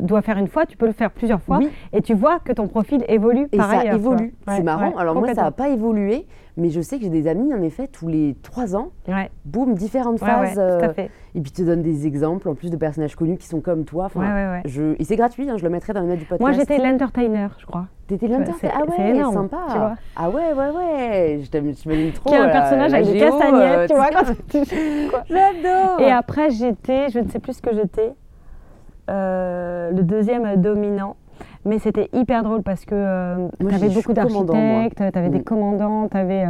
dois faire une fois, tu peux le faire plusieurs fois Oui. et tu vois que ton profil évolue Et par ça ailleurs. évolue. Ouais, c'est marrant. Alors moi, ça n'a pas évolué, Mais je sais que j'ai des amis, en effet, tous les trois ans, Ouais, boum, différentes ouais, ouais, phases. tout à euh, et puis, tu te donnes des exemples, en plus de personnages connus qui sont comme toi. Enfin. Je... Et c'est gratuit, hein, je le mettrai dans les notes du podcast. Moi, j'étais l'entertainer, je crois. T'étais vois, l'entertainer? Ah ouais, énorme, sympa. tu vois. Ah ouais, ouais, ouais. Je t'imagine trop. Qui est un euh, personnage avec des castagnettes, euh, tu vois. Quand tu- quoi. J'adore. Et après, j'étais, je ne sais plus ce que j'étais, euh, le deuxième dominant. Mais c'était hyper drôle parce que Moi, tu avais beaucoup d'architectes, tu avais des Mm. commandants, tu avais.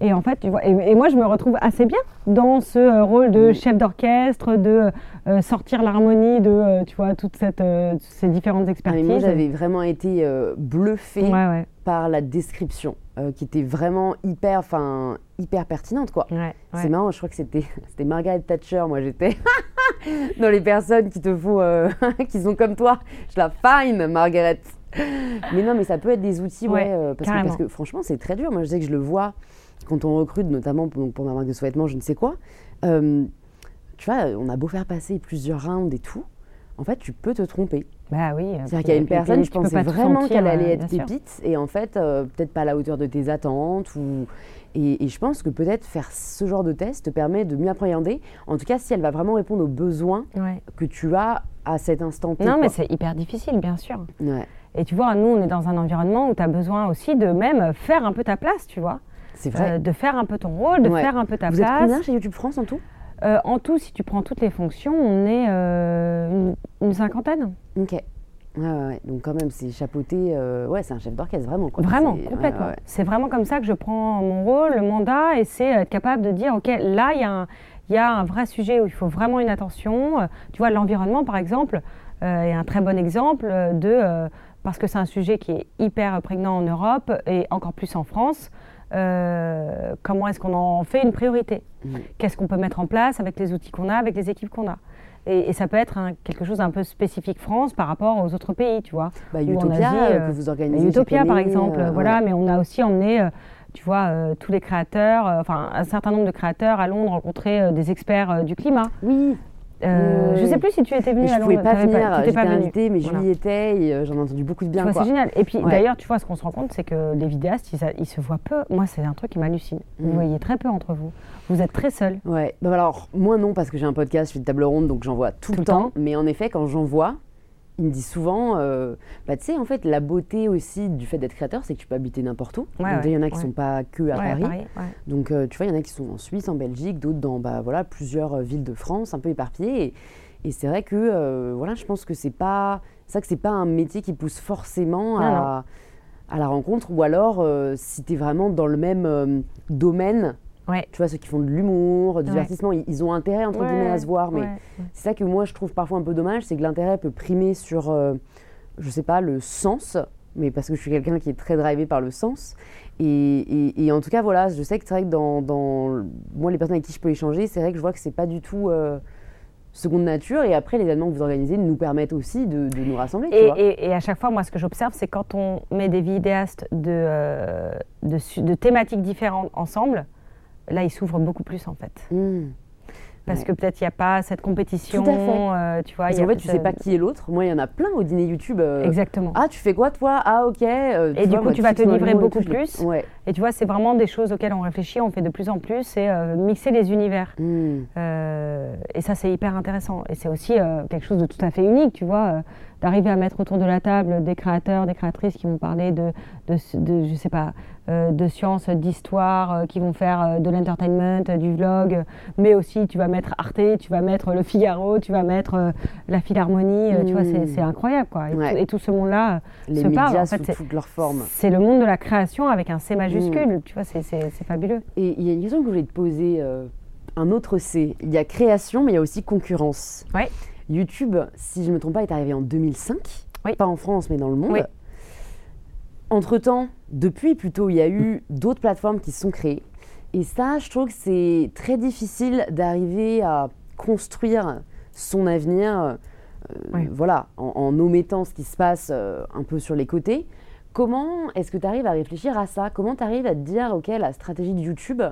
et en fait, tu vois, et, et moi, je me retrouve assez bien dans ce euh, rôle de Mm. chef d'orchestre, de euh, sortir l'harmonie de, euh, tu vois, toutes cette, euh, ces différentes Ah, mais expertises. moi, j'avais vraiment été euh, bluffée Ouais, ouais, par la description, euh, qui était vraiment hyper, enfin, hyper pertinente, quoi. ouais, C'est ouais. marrant, je crois que c'était c'était Margaret Thatcher. Moi, j'étais dans les personnes qui te font, euh, qui sont comme toi. Je la fine, Margaret. Mais non, mais ça peut être des outils, ouais, Ouais, euh, parce, que, parce que franchement, c'est très dur. Moi, je sais que je le vois quand on recrute, notamment pour, pour ma marque de sous-vêtements, je ne sais quoi. Euh, tu vois, on a beau faire passer plusieurs rounds et tout. En fait, tu peux te tromper. Bah oui. C'est-à-dire qu'il y a une personne, je pensais vraiment qu'elle allait être pépite. pépite, et en fait, euh, peut-être pas à la hauteur de tes attentes. Ou... Et, et je pense que peut-être faire ce genre de test te permet de mieux appréhender. En tout cas, si elle va vraiment répondre aux besoins Ouais. que tu as à cet instant T. Non, mais c'est hyper difficile, bien sûr. Ouais, Et tu vois, nous, on est dans un environnement où tu as besoin aussi de même faire un peu ta place, tu vois. c'est vrai. Euh, de faire un peu ton rôle, de Ouais. faire un peu ta Vous êtes place. combien chez YouTube France en tout? Euh, en tout, si tu prends toutes les fonctions, on est euh, une, une cinquantaine. Ok. Ouais. Donc quand même, c'est chapeauté. euh, Ouais, c'est un chef d'orchestre, vraiment. Quoi. Vraiment, complètement. ouais, ouais. C'est vraiment comme ça que je prends mon rôle, le mandat, et c'est être capable de dire, OK, là, il y, a un- il y a un vrai sujet où il faut vraiment une attention. Euh, Tu vois, l'environnement, par exemple, euh, est un très bon exemple de... euh, parce que c'est un sujet qui est hyper prégnant en Europe et encore plus en France. comment est-ce qu'on en fait une priorité? Mm. Qu'est-ce qu'on peut mettre en place avec les outils qu'on a, avec les équipes qu'on a? Et, et ça peut être un- quelque chose d'un peu spécifique France par rapport aux autres pays, tu vois. Bah, Utopia, Asie, euh, euh, que vous organisez. Utopia, chaque par exemple, euh, voilà, ouais. mais on a aussi emmené, euh, tu vois, tous les créateurs, enfin un certain nombre de créateurs à Londres rencontrer des experts du climat. Oui, Euh, Oui, Je sais plus si tu étais venu mais à je pouvais Londres. pas t'avais venir. J'étais pas invitée, mais Voilà. je y étais et euh, j'en ai entendu beaucoup de bien. c'est génial. Et puis Ouais. d'ailleurs, tu vois, ce qu'on se rend compte, c'est que les vidéastes, ils, se voient peu. Moi, c'est un truc qui m'hallucine. Vous Mhm. voyez très peu entre vous. Vous êtes très seuls. Ouais, bah alors moi non parce que j'ai un podcast, je fais une table ronde donc j'en vois tout, le temps. Mais en effet, quand j'en vois, ils me disent souvent, euh, bah tu sais, en fait, la beauté aussi du fait d'être créateur, c'est que tu peux habiter n'importe où. Ouais, il y en a qui ouais. sont pas que à Paris. Donc euh, tu vois, il y en a qui sont en Suisse, en Belgique, d'autres dans bah voilà plusieurs euh, villes de France, un peu éparpillées. Et, et c'est vrai que euh, voilà, je pense que c'est pas, ça que c'est pas un métier qui pousse forcément à, à la rencontre, ou alors si tu es vraiment dans le même domaine. Ouais. Tu vois, ceux qui font de l'humour, du divertissement, ils, ils ont intérêt, entre guillemets, à se voir. Mais c'est ça que moi, je trouve parfois un peu dommage, c'est que l'intérêt peut primer sur, euh, je sais pas, le sens, mais parce que je suis quelqu'un qui est très drivé par le sens. Et, et- et en tout cas, voilà, je sais que c'est vrai que dans, dans- moi, les personnes avec qui je peux échanger, c'est vrai que je vois que c'est pas du tout euh, seconde nature. Et après, les événements que vous organisez nous permettent aussi de, de nous rassembler. tu Et, vois. et- et à chaque fois, moi, ce que j'observe, c'est quand on met des vidéastes de, euh, de thématiques différentes ensemble, là, ils s'ouvrent beaucoup plus, en fait. Mmh. Parce Ouais. que peut-être il n'y a pas cette compétition. Tout à fait. euh, tu vois, Parce il y a qu'en fait, tu sais pas qui est l'autre. Moi, il y en a plein au dîner YouTube. euh, Exactement. Ah, tu fais quoi, toi? Ah, ok. euh, Et du vois, coup, moi, tu vas te livrer beaucoup plus. Ouais. Et tu vois, c'est vraiment des choses auxquelles on réfléchit, on fait de plus en plus, c'est euh, mixer les univers. Euh, et ça, c'est hyper intéressant. Et c'est aussi euh, quelque chose de tout à fait unique, tu vois, euh, d'arriver à mettre autour de la table des créateurs, des créatrices qui vont parler de, de, de- je sais pas, euh, de sciences, d'histoire, euh, qui vont faire euh, de l'entertainment, euh, du vlog, euh, mais aussi tu vas mettre Arte, tu vas mettre Le Figaro, tu vas mettre euh, la Philharmonie, euh, tu vois, c'est Mm. c'est incroyable, quoi. Et, Ouais. tout, et tout ce monde-là euh, Les se médias parle. En sous fait, toutes leurs formes. c'est le monde de la création avec un C majuscule, tu vois, c'est- fabuleux. Et il y a une question que je voulais te poser, euh, un autre C. Il y a création, mais il y a aussi concurrence. Ouais. YouTube, si je ne me trompe pas, est arrivé en 2005. Oui. Pas en France, mais dans le monde. Oui. Entre-temps, depuis plutôt, il y a eu d'autres plateformes qui se sont créées. Et ça, je trouve que c'est très difficile d'arriver à construire son avenir, euh, Oui. voilà, en, en omettant ce qui se passe euh, un peu sur les côtés. Comment est-ce que tu arrives à réfléchir à ça? Comment tu arrives à te dire, OK, la stratégie de YouTube,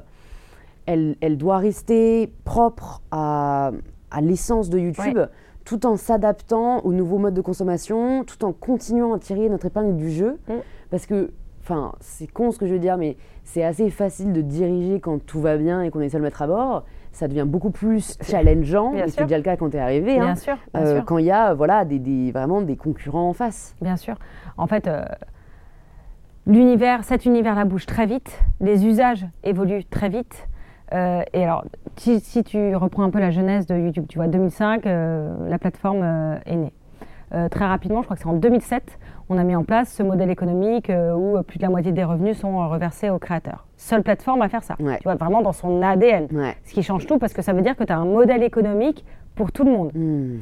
elle, elle doit rester propre à, à l'essence de YouTube, tout en s'adaptant aux nouveaux modes de consommation, tout en continuant à tirer notre épingle du jeu Mm. Parce que enfin, c'est con ce que je veux dire, mais c'est assez facile de diriger quand tout va bien et qu'on essaie de le mettre à bord. Ça devient beaucoup plus challengeant, et c'est déjà le cas quand tu es arrivé, Bien hein, sûr, bien euh, sûr. quand il y a voilà, des, des- vraiment des concurrents en face. Bien sûr. En fait, euh, l'univers, cet univers-là bouge très vite, les usages évoluent très vite. Euh, et alors, si, si tu reprends un peu la genèse de YouTube, tu vois, 2005, euh, la plateforme euh, est née. Euh, très rapidement, je crois que c'est en 2007, on a mis en place ce modèle économique où plus de la moitié des revenus sont reversés aux créateurs. Seule plateforme à faire ça. Ouais. Tu vois, vraiment dans son ADN. Ouais. Ce qui change tout parce que ça veut dire que tu as un modèle économique pour tout le monde. Hmm.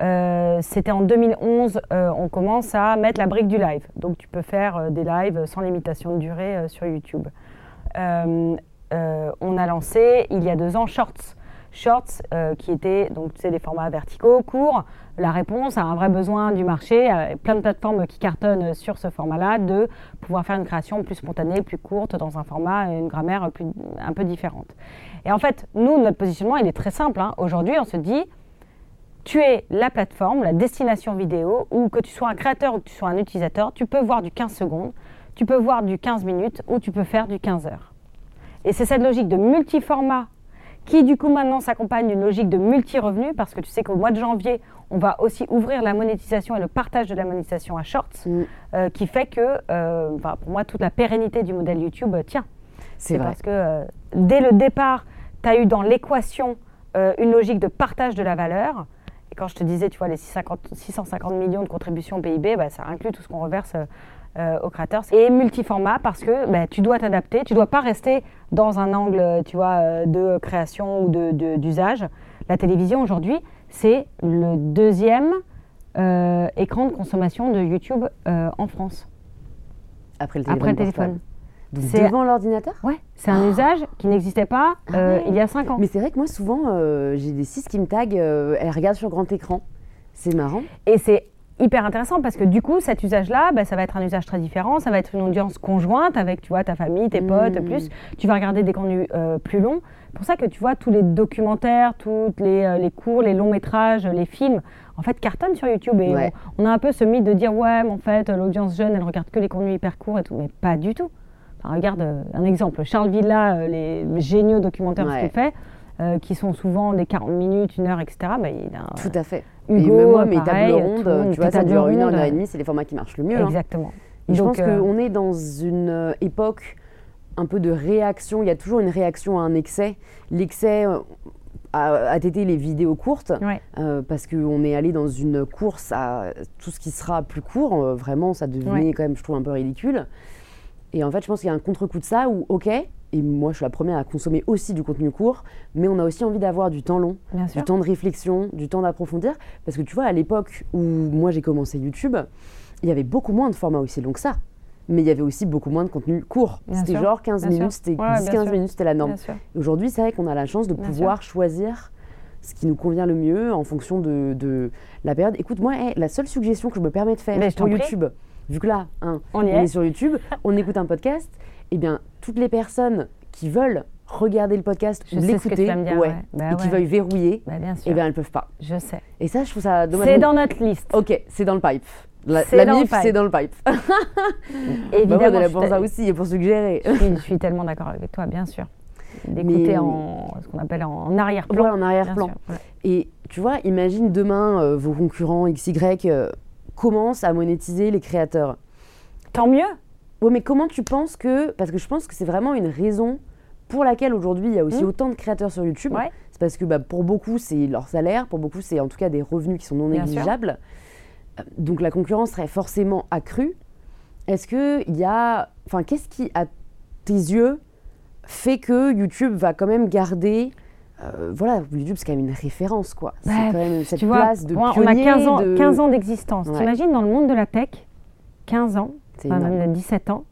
Euh, C'était en 2011, euh, on commence à mettre la brique du live. Donc tu peux faire euh, des lives sans limitation de durée sur YouTube. Euh, on a lancé il y a deux ans Shorts. Shorts euh, qui étaient donc des formats verticaux, courts. La réponse à un vrai besoin du marché, plein de plateformes qui cartonnent sur ce format-là, de pouvoir faire une création plus spontanée, plus courte, dans un format et une grammaire un peu différente. Et en fait, nous, notre positionnement, il est très simple. hein. Aujourd'hui, on se dit, tu es la plateforme, la destination vidéo, où que tu sois un créateur ou que tu sois un utilisateur, tu peux voir du 15 secondes, tu peux voir du 15 minutes ou tu peux faire du 15 heures. Et c'est cette logique de multiformat qui du coup maintenant s'accompagne d'une logique de multi-revenus parce que tu sais qu'au mois de janvier, on va aussi ouvrir la monétisation et le partage de la monétisation à Shorts, Mm. euh, qui fait que, euh, pour moi, toute la pérennité du modèle YouTube euh, tient. C'est vrai. parce que euh, dès le départ, tu as eu dans l'équation une logique de partage de la valeur. Et quand je te disais, tu vois, les 650, 650 millions de contributions au PIB, bah, ça inclut tout ce qu'on reverse euh, aux créateurs. Et multiformat parce que bah, tu dois t'adapter, tu ne dois pas rester dans un angle, tu vois, euh, de création ou de- d'usage. La télévision aujourd'hui, c'est le deuxième euh, écran de consommation de YouTube euh, en France, Après le téléphone. après le téléphone. Donc C'est- devant l'ordinateur? Ouais, c'est un usage qui n'existait pas Ah ouais. il y a 5 ans. Mais c'est vrai que moi, souvent, j'ai des cis qui me taguent, elles regardent sur grand écran. C'est marrant. Et c'est hyper intéressant parce que du coup, cet usage-là, bah, ça va être un usage très différent. Ça va être une audience conjointe avec, tu vois, ta famille, tes potes, Mm. plus. Tu vas regarder des contenus euh, plus longs. C'est pour ça que tu vois tous les documentaires, tous les, euh, les cours, les longs métrages, les films, en fait, cartonnent sur YouTube. Et Ouais. on, on a un peu ce mythe de dire, ouais, mais en fait, l'audience jeune, elle regarde que les contenus hyper courts et tout. Mais pas du tout. Enfin, regarde euh, un exemple. Charles Villa, les géniaux documentaires Ouais. qu'il fait, euh, qui sont souvent des 40 minutes, une heure, etc. bah, il a Tout à fait. Hugo, et même moi, mes tables rondes, tu vois, ça dure une heure, rondes, une heure et demie, c'est les formats qui marchent le mieux. hein. Exactement. Et je pense euh, qu'on est dans une euh, époque un peu de réaction. Il y a toujours une réaction à un excès. L'excès a, été les vidéos courtes, ouais. euh, parce qu'on est allé dans une course à tout ce qui sera plus court. Euh, vraiment, ça devenait Ouais. quand même, je trouve, un peu ridicule. Et en fait, je pense qu'il y a un contre-coup de ça où, ok, et moi je suis la première à consommer aussi du contenu court, mais on a aussi envie d'avoir du temps long, du temps de réflexion, du temps d'approfondir. Parce que tu vois, à l'époque où moi j'ai commencé YouTube, il y avait beaucoup moins de formats aussi longs que ça. Mais il y avait aussi beaucoup moins de contenu court. C'était genre 15 bien minutes, c'était Ouais, bien 10-15 sûr. minutes, c'était la norme. Aujourd'hui, c'est vrai qu'on a la chance de Bien pouvoir choisir ce qui nous convient le mieux en fonction de, de la période. Écoute, moi, hey, la seule suggestion que je me permets de faire prie. YouTube, vu que là, hein, On y on est est. sur YouTube, on écoute un podcast, eh bien, toutes les personnes qui veulent regarder le podcast l'écouter, ouais. Bah et qui ouais. veuillent verrouiller, Bah, bien eh bien, elles peuvent pas. Je sais. Et ça, je trouve ça dommage. C'est dans notre liste. Ok, c'est dans le pipe. La, la MIF, c'est dans le pipe. Bah, Évidemment, suis pour ça aussi et pour suggérer. je suis, je suis tellement d'accord avec toi, bien sûr. D'écouter Mais- en ce qu'on appelle en, arrière-plan. Ouais, en arrière-plan. Et tu vois, imagine demain, euh, vos concurrents XY euh, commencent à monétiser les créateurs. Tant mieux. Ouais, mais comment tu penses que. Parce que je pense que c'est vraiment une raison pour laquelle aujourd'hui il y a aussi Mm. autant de créateurs sur YouTube. Ouais. C'est parce que bah, pour beaucoup, c'est leur salaire, pour beaucoup, c'est en tout cas des revenus qui sont non Bien négligeables. Euh, Donc la concurrence serait forcément accrue. Est-ce qu'il y a. Enfin, qu'est-ce qui, à tes yeux, fait que YouTube va quand même garder. euh, voilà, YouTube, c'est quand même une référence, quoi. c'est quand même cette tu vois, place de moi, on a pionnier. 15 ans, de- 15 ans d'existence. Ouais. T'imagines dans le monde de la tech, 15 ans, Énorme. même 17 ans.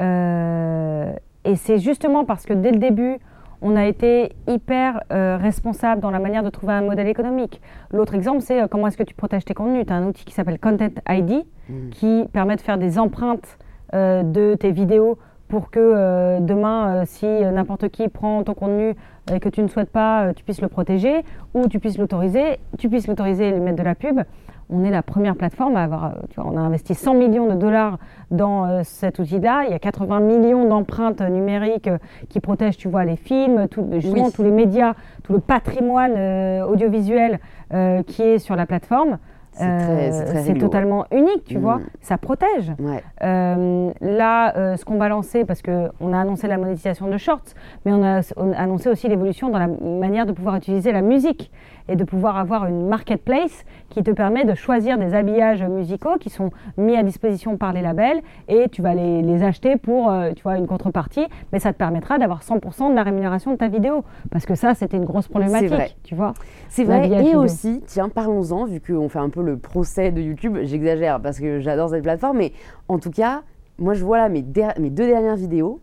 Euh, et c'est justement parce que dès le début, on a été hyper euh, responsable dans la manière de trouver un modèle économique. L'autre exemple, c'est euh, comment est-ce que tu protèges tes contenus? Tu as un outil qui s'appelle Content ID Mm. qui permet de faire des empreintes de tes vidéos pour que demain, si n'importe qui prend ton contenu et que tu ne souhaites pas, tu puisses le protéger ou tu puisses l'autoriser, tu puisses l'autoriser et lui mettre de la pub on est la première plateforme à avoir. Tu vois, on a investi 100 millions de dollars dans euh, cet outil-là. Il y a 80 millions d'empreintes numériques euh, qui protègent, tu vois, les films, justement tous les médias, tout le patrimoine euh, audiovisuel qui est sur la plateforme. C'est totalement unique, tu vois. Mm. Ça protège. là, ce qu'on va lancer, parce qu'on a annoncé la monétisation de Shorts, mais on a, on a annoncé aussi l'évolution dans la manière de pouvoir utiliser la musique et de pouvoir avoir une marketplace qui te permet de choisir des habillages musicaux qui sont mis à disposition par les labels et tu vas les, les acheter pour euh, tu vois, une contrepartie, mais ça te permettra d'avoir 100% de la rémunération de ta vidéo. Parce que ça, c'était une grosse problématique, tu vois. C'est vrai. Et aussi, tiens, parlons-en, vu qu'on fait un peu le procès de YouTube, j'exagère parce que j'adore cette plateforme, mais en tout cas, moi je vois là mes, mes deux dernières vidéos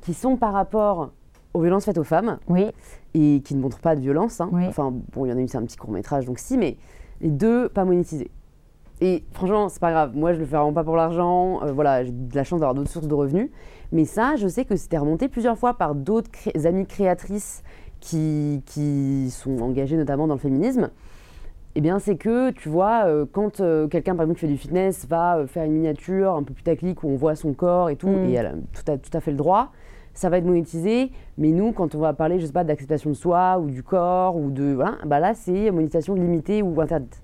qui sont par rapport aux violences faites aux femmes. Oui et qui ne montrent pas de violence. Hein. Enfin, bon, il y en a une, c'est un petit court métrage, donc si, mais les deux, pas monétisés. Et franchement, c'est pas grave. Moi, je le fais vraiment pas pour l'argent. Euh, voilà, j'ai de la chance d'avoir d'autres sources de revenus. Mais ça, je sais que c'était remonté plusieurs fois par d'autres amies créatrices qui, qui sont engagées notamment dans le féminisme. Eh bien, c'est que, tu vois, euh, quand euh, quelqu'un, par exemple, qui fait du fitness, va faire une miniature un peu putaclic où on voit son corps et tout, mm. et elle a tout tout à fait le droit, ça va être monétisé. Mais nous, quand on va parler, je sais pas, d'acceptation de soi ou du corps ou de voilà, bah là c'est monétisation limitée ou interdite.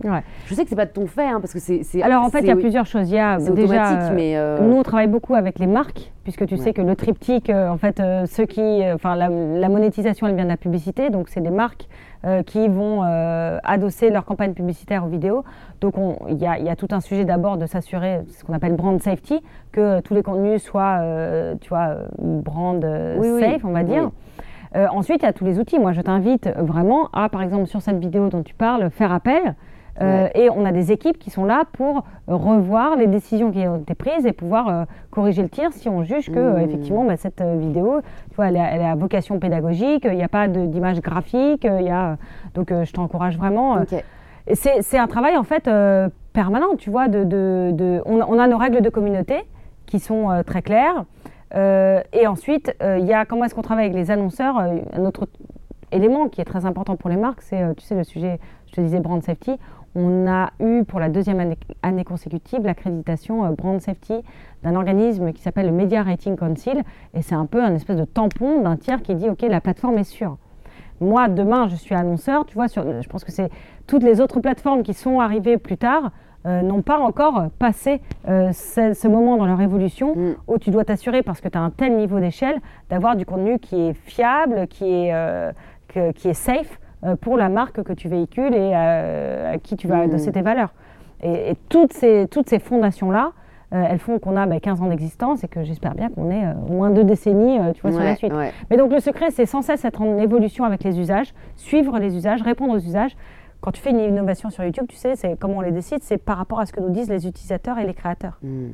Je sais que c'est pas de ton fait, hein, parce que c'est. Alors en fait, il y a plusieurs choses. Il y a déjà, mais euh, nous on travaille beaucoup avec les marques, puisque tu sais que le triptyque, euh, en fait, euh, ceux qui, enfin la, la, monétisation, elle vient de la publicité, donc c'est des marques euh, qui vont euh, adosser leur campagne publicitaire aux vidéos. Donc il y, a tout un sujet d'abord de s'assurer ce qu'on appelle brand safety, que tous les contenus soient, euh, tu vois, brand safe, on va dire. ensuite, il y a tous les outils. Moi, je t'invite vraiment à, par exemple, sur cette vidéo dont tu parles, faire appel euh, et on a des équipes qui sont là pour revoir les décisions qui ont été prises et pouvoir euh, corriger le tir si on juge que mmh. effectivement bah, cette euh, vidéo, tu vois, elle, à vocation pédagogique, il n'y a pas d'image graphique, il y a donc je t'encourage vraiment. C'est un travail en fait permanent, tu vois. De, de, on, on, a nos règles de communauté qui sont très claires. et ensuite, il y a comment est-ce qu'on travaille avec les annonceurs. un autre élément qui est très important pour les marques, c'est, tu sais, le sujet, je te disais, brand safety on a eu pour la deuxième année, consécutive l'accréditation euh, Brand Safety d'un organisme qui s'appelle le Media Rating Council. Et c'est un peu un espèce de tampon d'un tiers qui dit OK, la plateforme est sûre. Moi, demain, je suis annonceur, tu vois, je pense que c'est toutes les autres plateformes qui sont arrivées plus tard euh, n'ont pas encore passé euh, ce, moment dans leur évolution mm. où tu dois t'assurer, parce que tu as un tel niveau d'échelle, d'avoir du contenu qui est fiable, qui est, qui est safe euh, pour la marque que tu véhicules et euh, à qui tu vas adosser mmh. tes valeurs. Et, toutes ces, toutes ces fondations-là, euh, elles font qu'on a 15 bah, ans d'existence et que j'espère bien qu'on ait au moins deux décennies tu vois, sur la suite. Mais donc le secret, c'est sans cesse être en évolution avec les usages, suivre les usages, répondre aux usages. Quand tu fais une innovation sur YouTube, tu sais, c'est comment on les décide, c'est par rapport à ce que nous disent les utilisateurs et les créateurs. Mmh.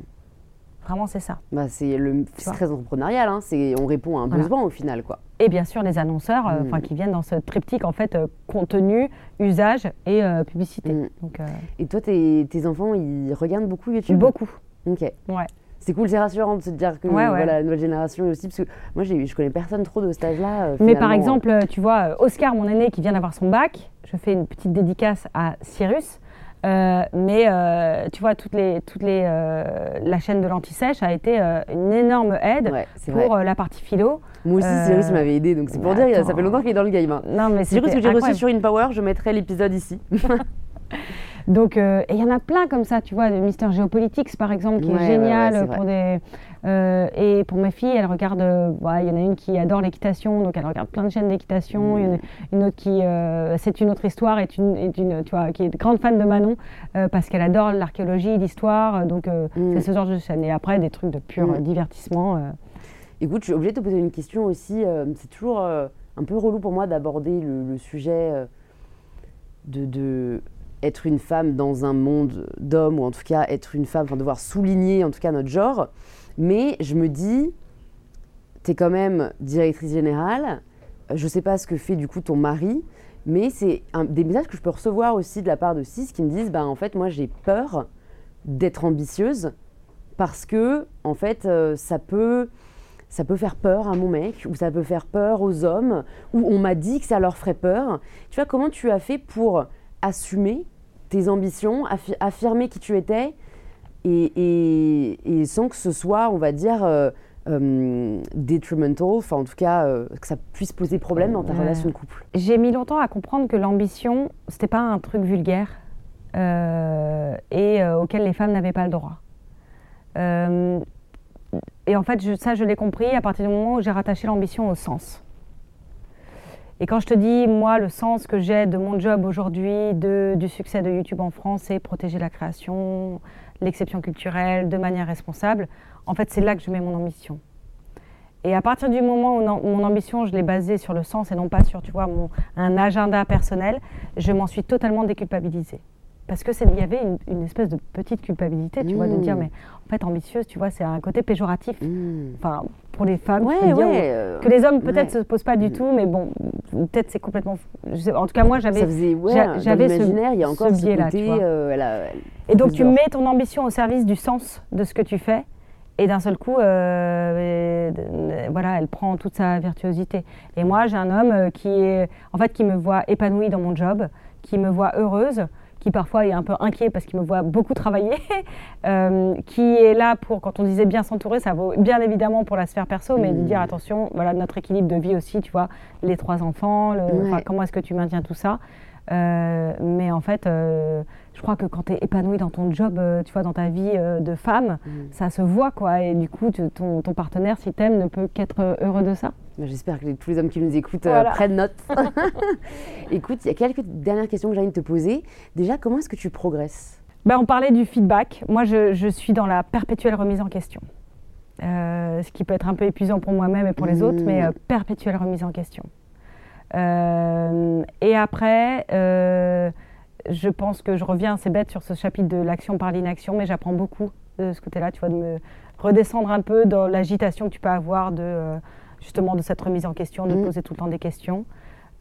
Vraiment, c'est ça. Bah, c'est le très entrepreneurial. Hein. C'est on répond à un besoin au final, quoi. Et bien sûr, les annonceurs, euh, mm. qui viennent dans ce triptyque en fait euh, contenu, usage et euh, publicité. Mm. Donc, et toi, tes, tes, enfants, ils regardent beaucoup YouTube? Beaucoup. Ok. Ouais. C'est cool, c'est rassurant de se dire que Voilà, la nouvelle génération aussi, parce que moi, je connais personne trop de cet âge-là. Mais par exemple, tu vois, Oscar, mon aîné, qui vient d'avoir son bac, je fais une petite dédicace à Cyrus. Euh, mais euh, tu vois, toutes les, toutes les, euh, la chaîne de l'anti-sèche a été une énorme aide pour la partie philo. Moi aussi, Cyrus m'avait aidé, donc c'est pour dire, ça fait longtemps qu'il est dans le game. Hein. Non, mais Cyrus que j'ai reçu sur InPower, je mettrai l'épisode ici. Donc, euh, et il y en a plein comme ça, tu vois, de Mister Geopolitics par exemple, qui est génial pour des. Euh, et pour ma fille, elle regarde. Euh, il y en a une qui adore l'équitation, donc elle regarde plein de chaînes d'équitation. Il y en a une autre qui. c'est une autre histoire, est une, est une, tu vois, qui est grande fan de Manon parce qu'elle adore l'archéologie, l'histoire. Donc, mm. c'est ce genre de chaîne. Et après, des trucs de pur mm. divertissement. Écoute, je suis obligée de te poser une question aussi. c'est toujours un peu relou pour moi d'aborder le, sujet de, de être une femme dans un monde d'hommes, ou en tout cas être une femme, enfin devoir souligner en tout cas notre genre. Mais je me dis, tu es quand même directrice générale, je sais pas ce que fait du coup ton mari, mais c'est des messages que je peux recevoir aussi de la part de Cis qui me disent, bah en fait moi j'ai peur d'être ambitieuse parce que en fait euh, ça peut ça peut faire peur à mon mec, ou ça peut faire peur aux hommes, ou on m'a dit que ça leur ferait peur. Tu vois, comment tu as fait pour assumer tes ambitions, affirmer qui tu étais, et, sans que ce soit, on va dire, euh, euh, detrimental, enfin en tout cas euh, que ça puisse poser problème dans ta relation de couple J'ai mis longtemps à comprendre que l'ambition, c'était pas un truc vulgaire et auquel les femmes n'avaient pas le droit. et en fait, ça, je l'ai compris à partir du moment où j'ai rattaché l'ambition au sens. Et quand je te dis, moi, le sens que j'ai de mon job aujourd'hui, du succès de YouTube en France, c'est protéger la création, l'exception culturelle de manière responsable, en fait, c'est là que je mets mon ambition. Et à partir du moment où mon ambition, je l'ai basée sur le sens et non pas sur, un agenda personnel, je m'en suis totalement déculpabilisée. Parce que il y avait une, espèce de petite culpabilité, tu vois, de dire, mmh. mais en fait, ambitieuse, tu vois, c'est un côté péjoratif. Mmh. Enfin, pour les femmes, euh, que les hommes peut-être ne se posent pas du mmh. tout, mais bon, peut-être c'est complètement. en tout cas, moi, j'avais. j'avais ce, il y a encore ce, biais-là. Euh, et donc, tu mets ton ambition au service du sens de ce que tu fais. Et d'un seul coup, euh, voilà, elle prend toute sa virtuosité. Et moi, j'ai un homme qui est, en fait, qui me voit épanouie dans mon job, qui me voit heureuse, qui parfois est un peu inquiet parce qu'il me voit beaucoup travailler, euh, qui est là pour, quand on disait bien s'entourer, ça vaut bien évidemment pour la sphère perso, mais de dire mmh. attention, voilà notre équilibre de vie aussi, tu vois, les trois enfants, comment est-ce que tu maintiens tout ça. Euh, mais en fait, euh, je crois que quand tu es épanoui dans ton job, tu vois, dans ta vie de femme, mmh. ça se voit, quoi. Et du coup, ton, ton partenaire, si t'aimes, ne peut qu'être heureux de ça. Bah, j'espère que tous les hommes qui nous écoutent euh, prennent note. Écoute, il y a quelques dernières questions que j'ai envie de te poser. Déjà, comment est-ce que tu progresses? Ben, On parlait du feedback. Moi, je, suis dans la perpétuelle remise en question. Euh, ce qui peut être un peu épuisant pour moi-même et pour les autres, mais euh, perpétuelle remise en question. et après, je pense que je reviens, c'est bête, sur ce chapitre de l'action par l'inaction, mais j'apprends beaucoup de ce côté-là, tu vois, de me redescendre un peu dans l'agitation que tu peux avoir de justement de cette remise en question, de mm. poser tout le temps des questions.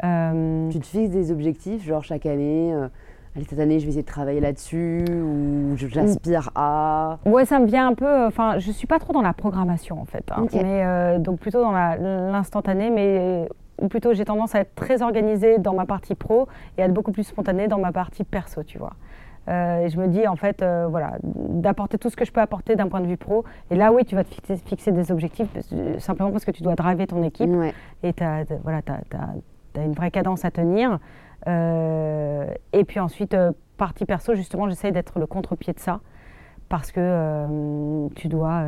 Euh, tu te fixes des objectifs, genre chaque année euh, Allez, cette année, je vais essayer de travailler là-dessus ou j'aspire à? Ouais, ça me vient un peu. Euh, enfin, je suis pas trop dans la programmation en fait, hein, mais donc plutôt dans l'instantané, mais ou plutôt j'ai tendance à être très organisée dans ma partie pro et à être beaucoup plus spontanée dans ma partie perso, tu vois. Euh, et je me dis, en fait, euh, voilà, d'apporter tout ce que je peux apporter d'un point de vue pro. Et là, oui, tu vas te fixer, des objectifs simplement parce que tu dois driver ton équipe. Et tu as, voilà, as, une vraie cadence à tenir. Euh, et puis ensuite, partie perso, justement, j'essaye d'être le contre-pied de ça. Parce que tu dois,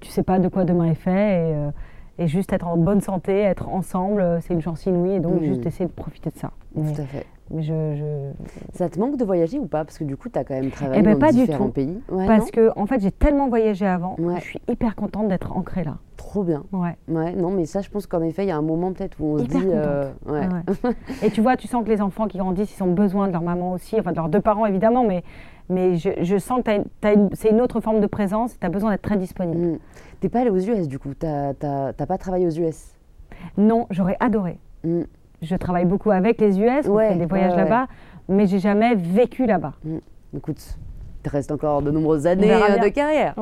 tu sais pas de quoi demain est fait. Et, et, juste être en bonne santé, être ensemble, c'est une chance inouïe. Et donc, mmh. juste essayer de profiter de ça. Tout à fait. Je, Ça te manque de voyager ou pas? Parce que du coup, tu as quand même travaillé eh ben, dans différents pays. parce que, en fait, j'ai tellement voyagé avant je suis hyper contente d'être ancrée là. Trop bien. Ouais. ouais. Non, mais ça, je pense qu'en effet, il y a un moment peut-être où on se dit. Euh, ouais. Et tu vois, tu sens que les enfants qui grandissent, ils ont besoin de leur maman aussi, enfin de leurs deux parents évidemment, mais, mais je, sens que c'est une autre forme de présence tu as besoin d'être très disponible. Tu mm. T'es pas allée aux US du coup? Tu n'as pas travaillé aux US Non, j'aurais adoré. Mm je travaille beaucoup avec les US, on fait des voyages là-bas, mais j'ai jamais vécu là-bas. Mm. Écoute, il te reste encore de nombreuses années euh, de carrière.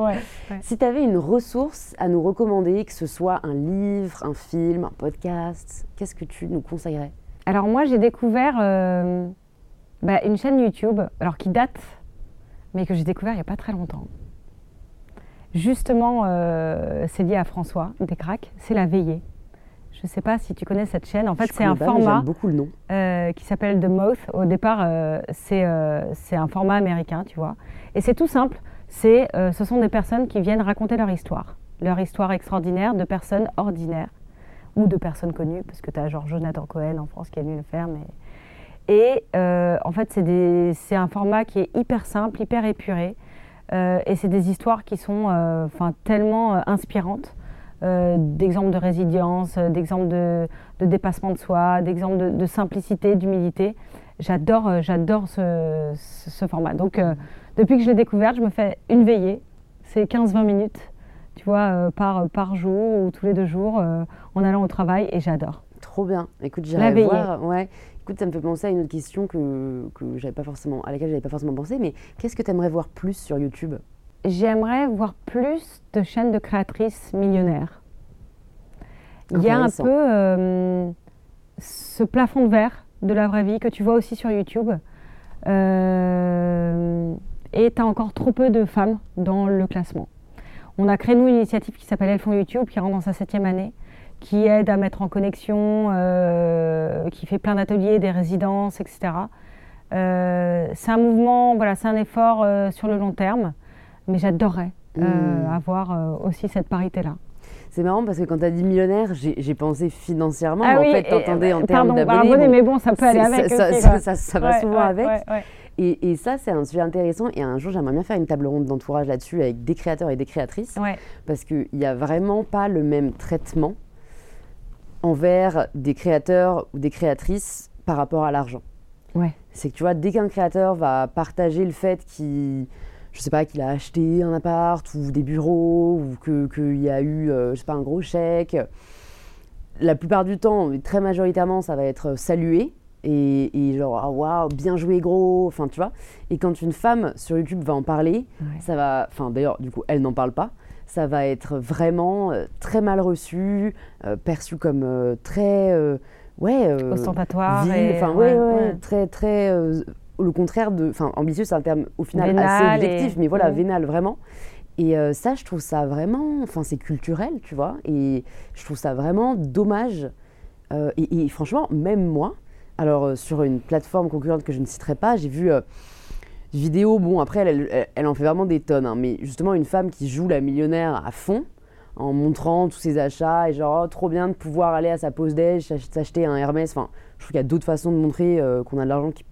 Si tu avais une ressource à nous recommander, que ce soit un livre, un film, un podcast, qu'est-ce que tu nous conseillerais? Alors moi, j'ai découvert euh, bah, une chaîne YouTube, alors qui date, mais que j'ai découvert il n'y a pas très longtemps. Justement, euh, c'est lié à François Descraques, c'est La Veillée. Je ne sais pas si tu connais cette chaîne. En fait, c'est un format beaucoup le nom. Euh, qui s'appelle The Mouth. Au départ, euh, c'est un format américain, tu vois. Et c'est tout simple. C'est, ce sont des personnes qui viennent raconter leur histoire. Leur histoire extraordinaire de personnes ordinaires ou de personnes connues, parce que tu as genre Jonathan Cohen en France qui a venu le faire. Mais... Et en fait, c'est un format qui est hyper simple, hyper épuré. et c'est des histoires qui sont tellement inspirantes. Euh, d'exemples de résilience, euh, d'exemples de, dépassement de soi, d'exemples de, simplicité, d'humilité. J'adore, euh, j'adore ce, format. Donc, depuis que je l'ai découvert, je me fais une veillée. C'est 15-20 minutes, tu vois, par, par jour ou tous les deux jours en allant au travail et j'adore. Trop bien. Écoute, j'irai voir. Ouais. Écoute, ça me fait penser à une autre question que, que pas forcément, à laquelle j'avais pas forcément pensé, mais qu'est-ce que tu aimerais voir plus sur YouTube? J'aimerais voir plus de chaînes de créatrices millionnaires. Il y a un peu ce plafond de verre de la vraie vie que tu vois aussi sur YouTube. et tu as encore trop peu de femmes dans le classement. On a créé, nous, une initiative qui s'appelle Elles font YouTube, qui rentre dans sa septième année, qui aide à mettre en connexion, euh, qui fait plein d'ateliers, des résidences, etc. Euh, c'est un mouvement, voilà, c'est un effort euh, sur le long terme, mais j'adorerais mmh. avoir aussi cette parité-là. C'est marrant parce que quand tu as dit millionnaire, j'ai pensé financièrement. Ah en fait, tu entendais en termes d'abonnés. mais bon, ça peut aller avec. Ça, aussi, ça, va souvent avec. Et, ça, c'est un sujet intéressant. Et un jour, j'aimerais bien faire une table ronde d'entourage là-dessus avec des créateurs et des créatrices. Parce qu'il n'y a vraiment pas le même traitement envers des créateurs ou des créatrices par rapport à l'argent. Ouais. C'est que tu vois, dès qu'un créateur va partager le fait qu'il je sais pas, qu'il a acheté un appart ou des bureaux ou qu'il y a eu, euh, je sais pas, un gros chèque. La plupart du temps, très majoritairement, ça va être salué et, genre ah waouh bien joué gros enfin tu vois et quand une femme sur YouTube va en parler ça va enfin d'ailleurs du coup elle n'en parle pas ça va être vraiment euh, très mal reçu euh, perçu comme euh, très ouais ostentatoire enfin ouais, ouais, très très le contraire de enfin ambitieux c'est un terme au final assez objectif mais voilà vénal vraiment. Et ça je trouve ça vraiment enfin c'est culturel tu vois et je trouve ça vraiment dommage et, franchement même moi alors, euh, sur une plateforme concurrente que je ne citerai pas, j'ai vu vidéo. Bon, après, elle, en fait vraiment des tonnes. Hein, mais justement, une femme qui joue la millionnaire à fond, en montrant tous ses achats et genre, oh, trop bien de pouvoir aller à sa pause déj, s'acheter un Hermès. Enfin, je trouve qu'il y a d'autres façons de montrer euh, qu'on a de l'argent qui,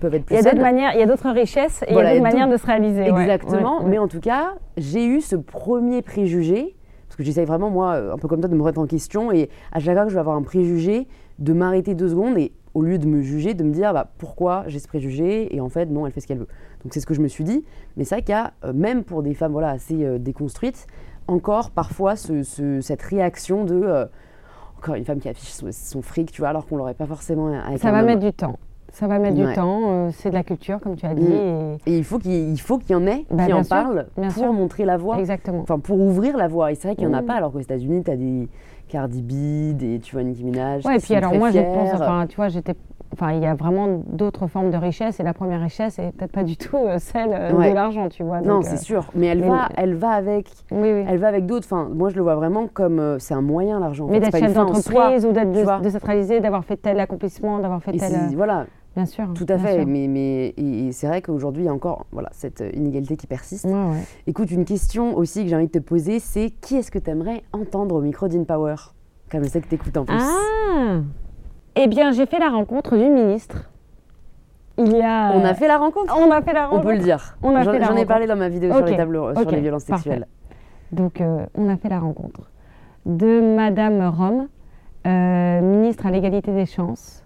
peuvent être plus Il y a d'autres manières, il y a d'autres richesses et il y a d'autres manières de se réaliser. Exactement. Mais en tout cas, j'ai eu ce premier préjugé. Parce que j'essaye vraiment, moi, un peu comme toi, de me remettre en question. Et à chaque fois que je vais avoir un préjugé, de m'arrêter deux secondes et au lieu de me juger, de me dire bah, pourquoi j'ai ce préjugé et en fait non, elle fait ce qu'elle veut. Donc c'est ce que je me suis dit. Mais c'est vrai qu'il y a, euh, même pour des femmes voilà, assez euh, déconstruites, encore parfois cette réaction de euh, encore une femme qui affiche son, fric, tu vois, alors qu'on l'aurait pas forcément avec Ça va mettre du temps. Ça va mettre du temps, c'est de la culture, comme tu as dit. Mm. Et, il faut qu'il faut qu'il y en ait bah, qui en parlent pour montrer la voie. Exactement. Enfin, pour ouvrir la voie. Et c'est vrai qu'il n'y en a mm. pas, alors qu'aux États-Unis, tu as des, Cardi B, des, tu vois, Nicki Minaj. Ouais, et puis alors moi, je pense, enfin, tu vois, j'étais. Enfin, il y a vraiment d'autres formes de richesse et la première richesse est peut-être pas du tout euh, celle euh, de l'argent, tu vois. non, c'est euh, sûr, mais elle va, elle va avec, oui, oui. elle va avec d'autres. Enfin, moi, je le vois vraiment comme c'est un moyen l'argent. Mais d'être chef d'entreprise ou d'être décentralisé, d'avoir fait tel accomplissement, d'avoir fait tel. Voilà, Bien sûr. Tout à fait. Mais, mais c'est vrai qu'aujourd'hui, il y a encore voilà, cette inégalité qui persiste. Écoute, une question aussi que j'ai envie de te poser, c'est qui est-ce que tu aimerais entendre au micro d'InPower? Comme je sais que tu écoutes en plus. Ah Eh bien, j'ai fait la rencontre d'une ministre. Il y a... On a fait la rencontre? On a fait la rencontre. On peut le dire. J'en ai parlé dans ma vidéo sur, les tableaux, sur les violences sexuelles. Donc, euh, on a fait la rencontre de Madame Rome, euh, ministre à l'égalité des chances, euh,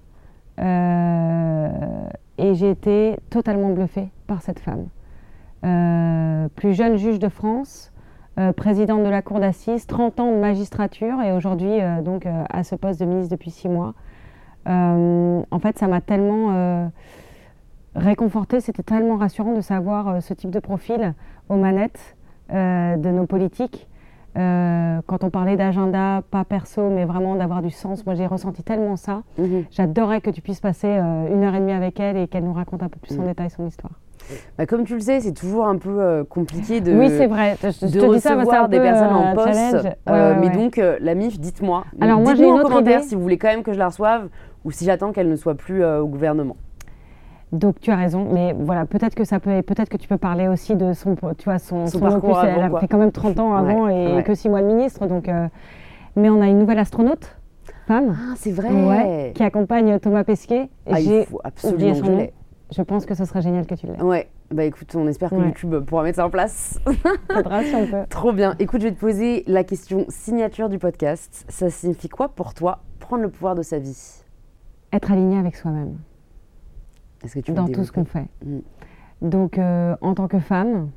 et j'ai été totalement bluffée par cette femme. Euh, plus jeune juge de France, euh, présidente de la cour d'assises, 30 ans de magistrature et aujourd'hui donc à ce poste de ministre depuis 6 mois. en fait, ça m'a tellement réconfortée, c'était tellement rassurant de savoir ce type de profil aux manettes de nos politiques. Euh, quand on parlait d'agenda, pas perso, mais vraiment d'avoir du sens, moi j'ai ressenti tellement ça. Mhm. J'adorais que tu puisses passer euh, une heure et demie avec elle et qu'elle nous raconte un peu plus en mhm. détail son histoire. Bah, comme tu le sais, c'est toujours un peu euh, compliqué de, oui, c'est vrai. Je, de recevoir des personnes en poste. mais donc, la MIF, dites-moi. Alors, moi, dites-moi en commentaire si vous voulez quand même que je la reçoive ou si j'attends qu'elle ne soit plus au gouvernement. Donc tu as raison, mais voilà, peut-être que ça peut, peut-être que tu peux parler aussi de son, tu vois, son, parcours. elle a fait quand même 30 ans avant et que 6 mois de ministre, donc. Euh, mais on a une nouvelle astronaute, femme. Ah, c'est vrai. qui accompagne Thomas Pesquet. Ah, il faut absolument son je Je pense que ce serait génial que tu l'aies. Ouais. Bah écoute, on espère que YouTube pourra mettre ça en place. Faudra si on peut. Trop bien. Écoute, je vais te poser la question signature du podcast. Ça signifie quoi pour toi prendre le pouvoir de sa vie? Être aligné avec soi-même dans tout ce qu'on fait. Mm. Donc, euh, en tant que femme,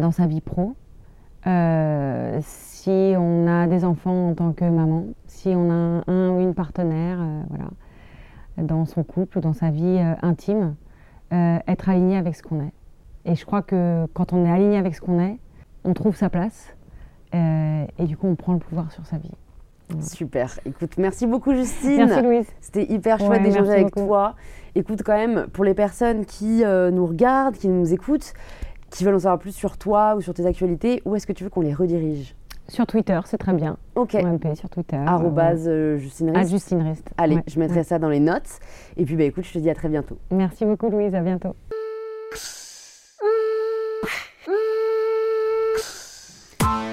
dans sa vie pro, euh, si on a des enfants en tant que maman, si on a un, ou une partenaire, euh, voilà, dans son couple ou dans sa vie intime, être aligné avec ce qu'on est. Et je crois que quand on est aligné avec ce qu'on est, on trouve sa place et du coup on prend le pouvoir sur sa vie. Super. Écoute, merci beaucoup Justine. Merci Louise. C'était hyper chouette Ouais, d'échanger avec beaucoup. toi. Écoute quand même, pour les personnes qui euh, nous regardent, qui nous écoutent, qui veulent en savoir plus sur toi ou sur tes actualités, où est-ce que tu veux qu'on les redirige? Sur Twitter, c'est très bien. Ok. OMP sur Twitter. Arrobase euh, Justine Rist. Justine Rist. Allez, Ouais, je mettrai ouais. ça dans les notes. Et puis bah écoute, je te dis à très bientôt. Merci beaucoup Louise, à bientôt.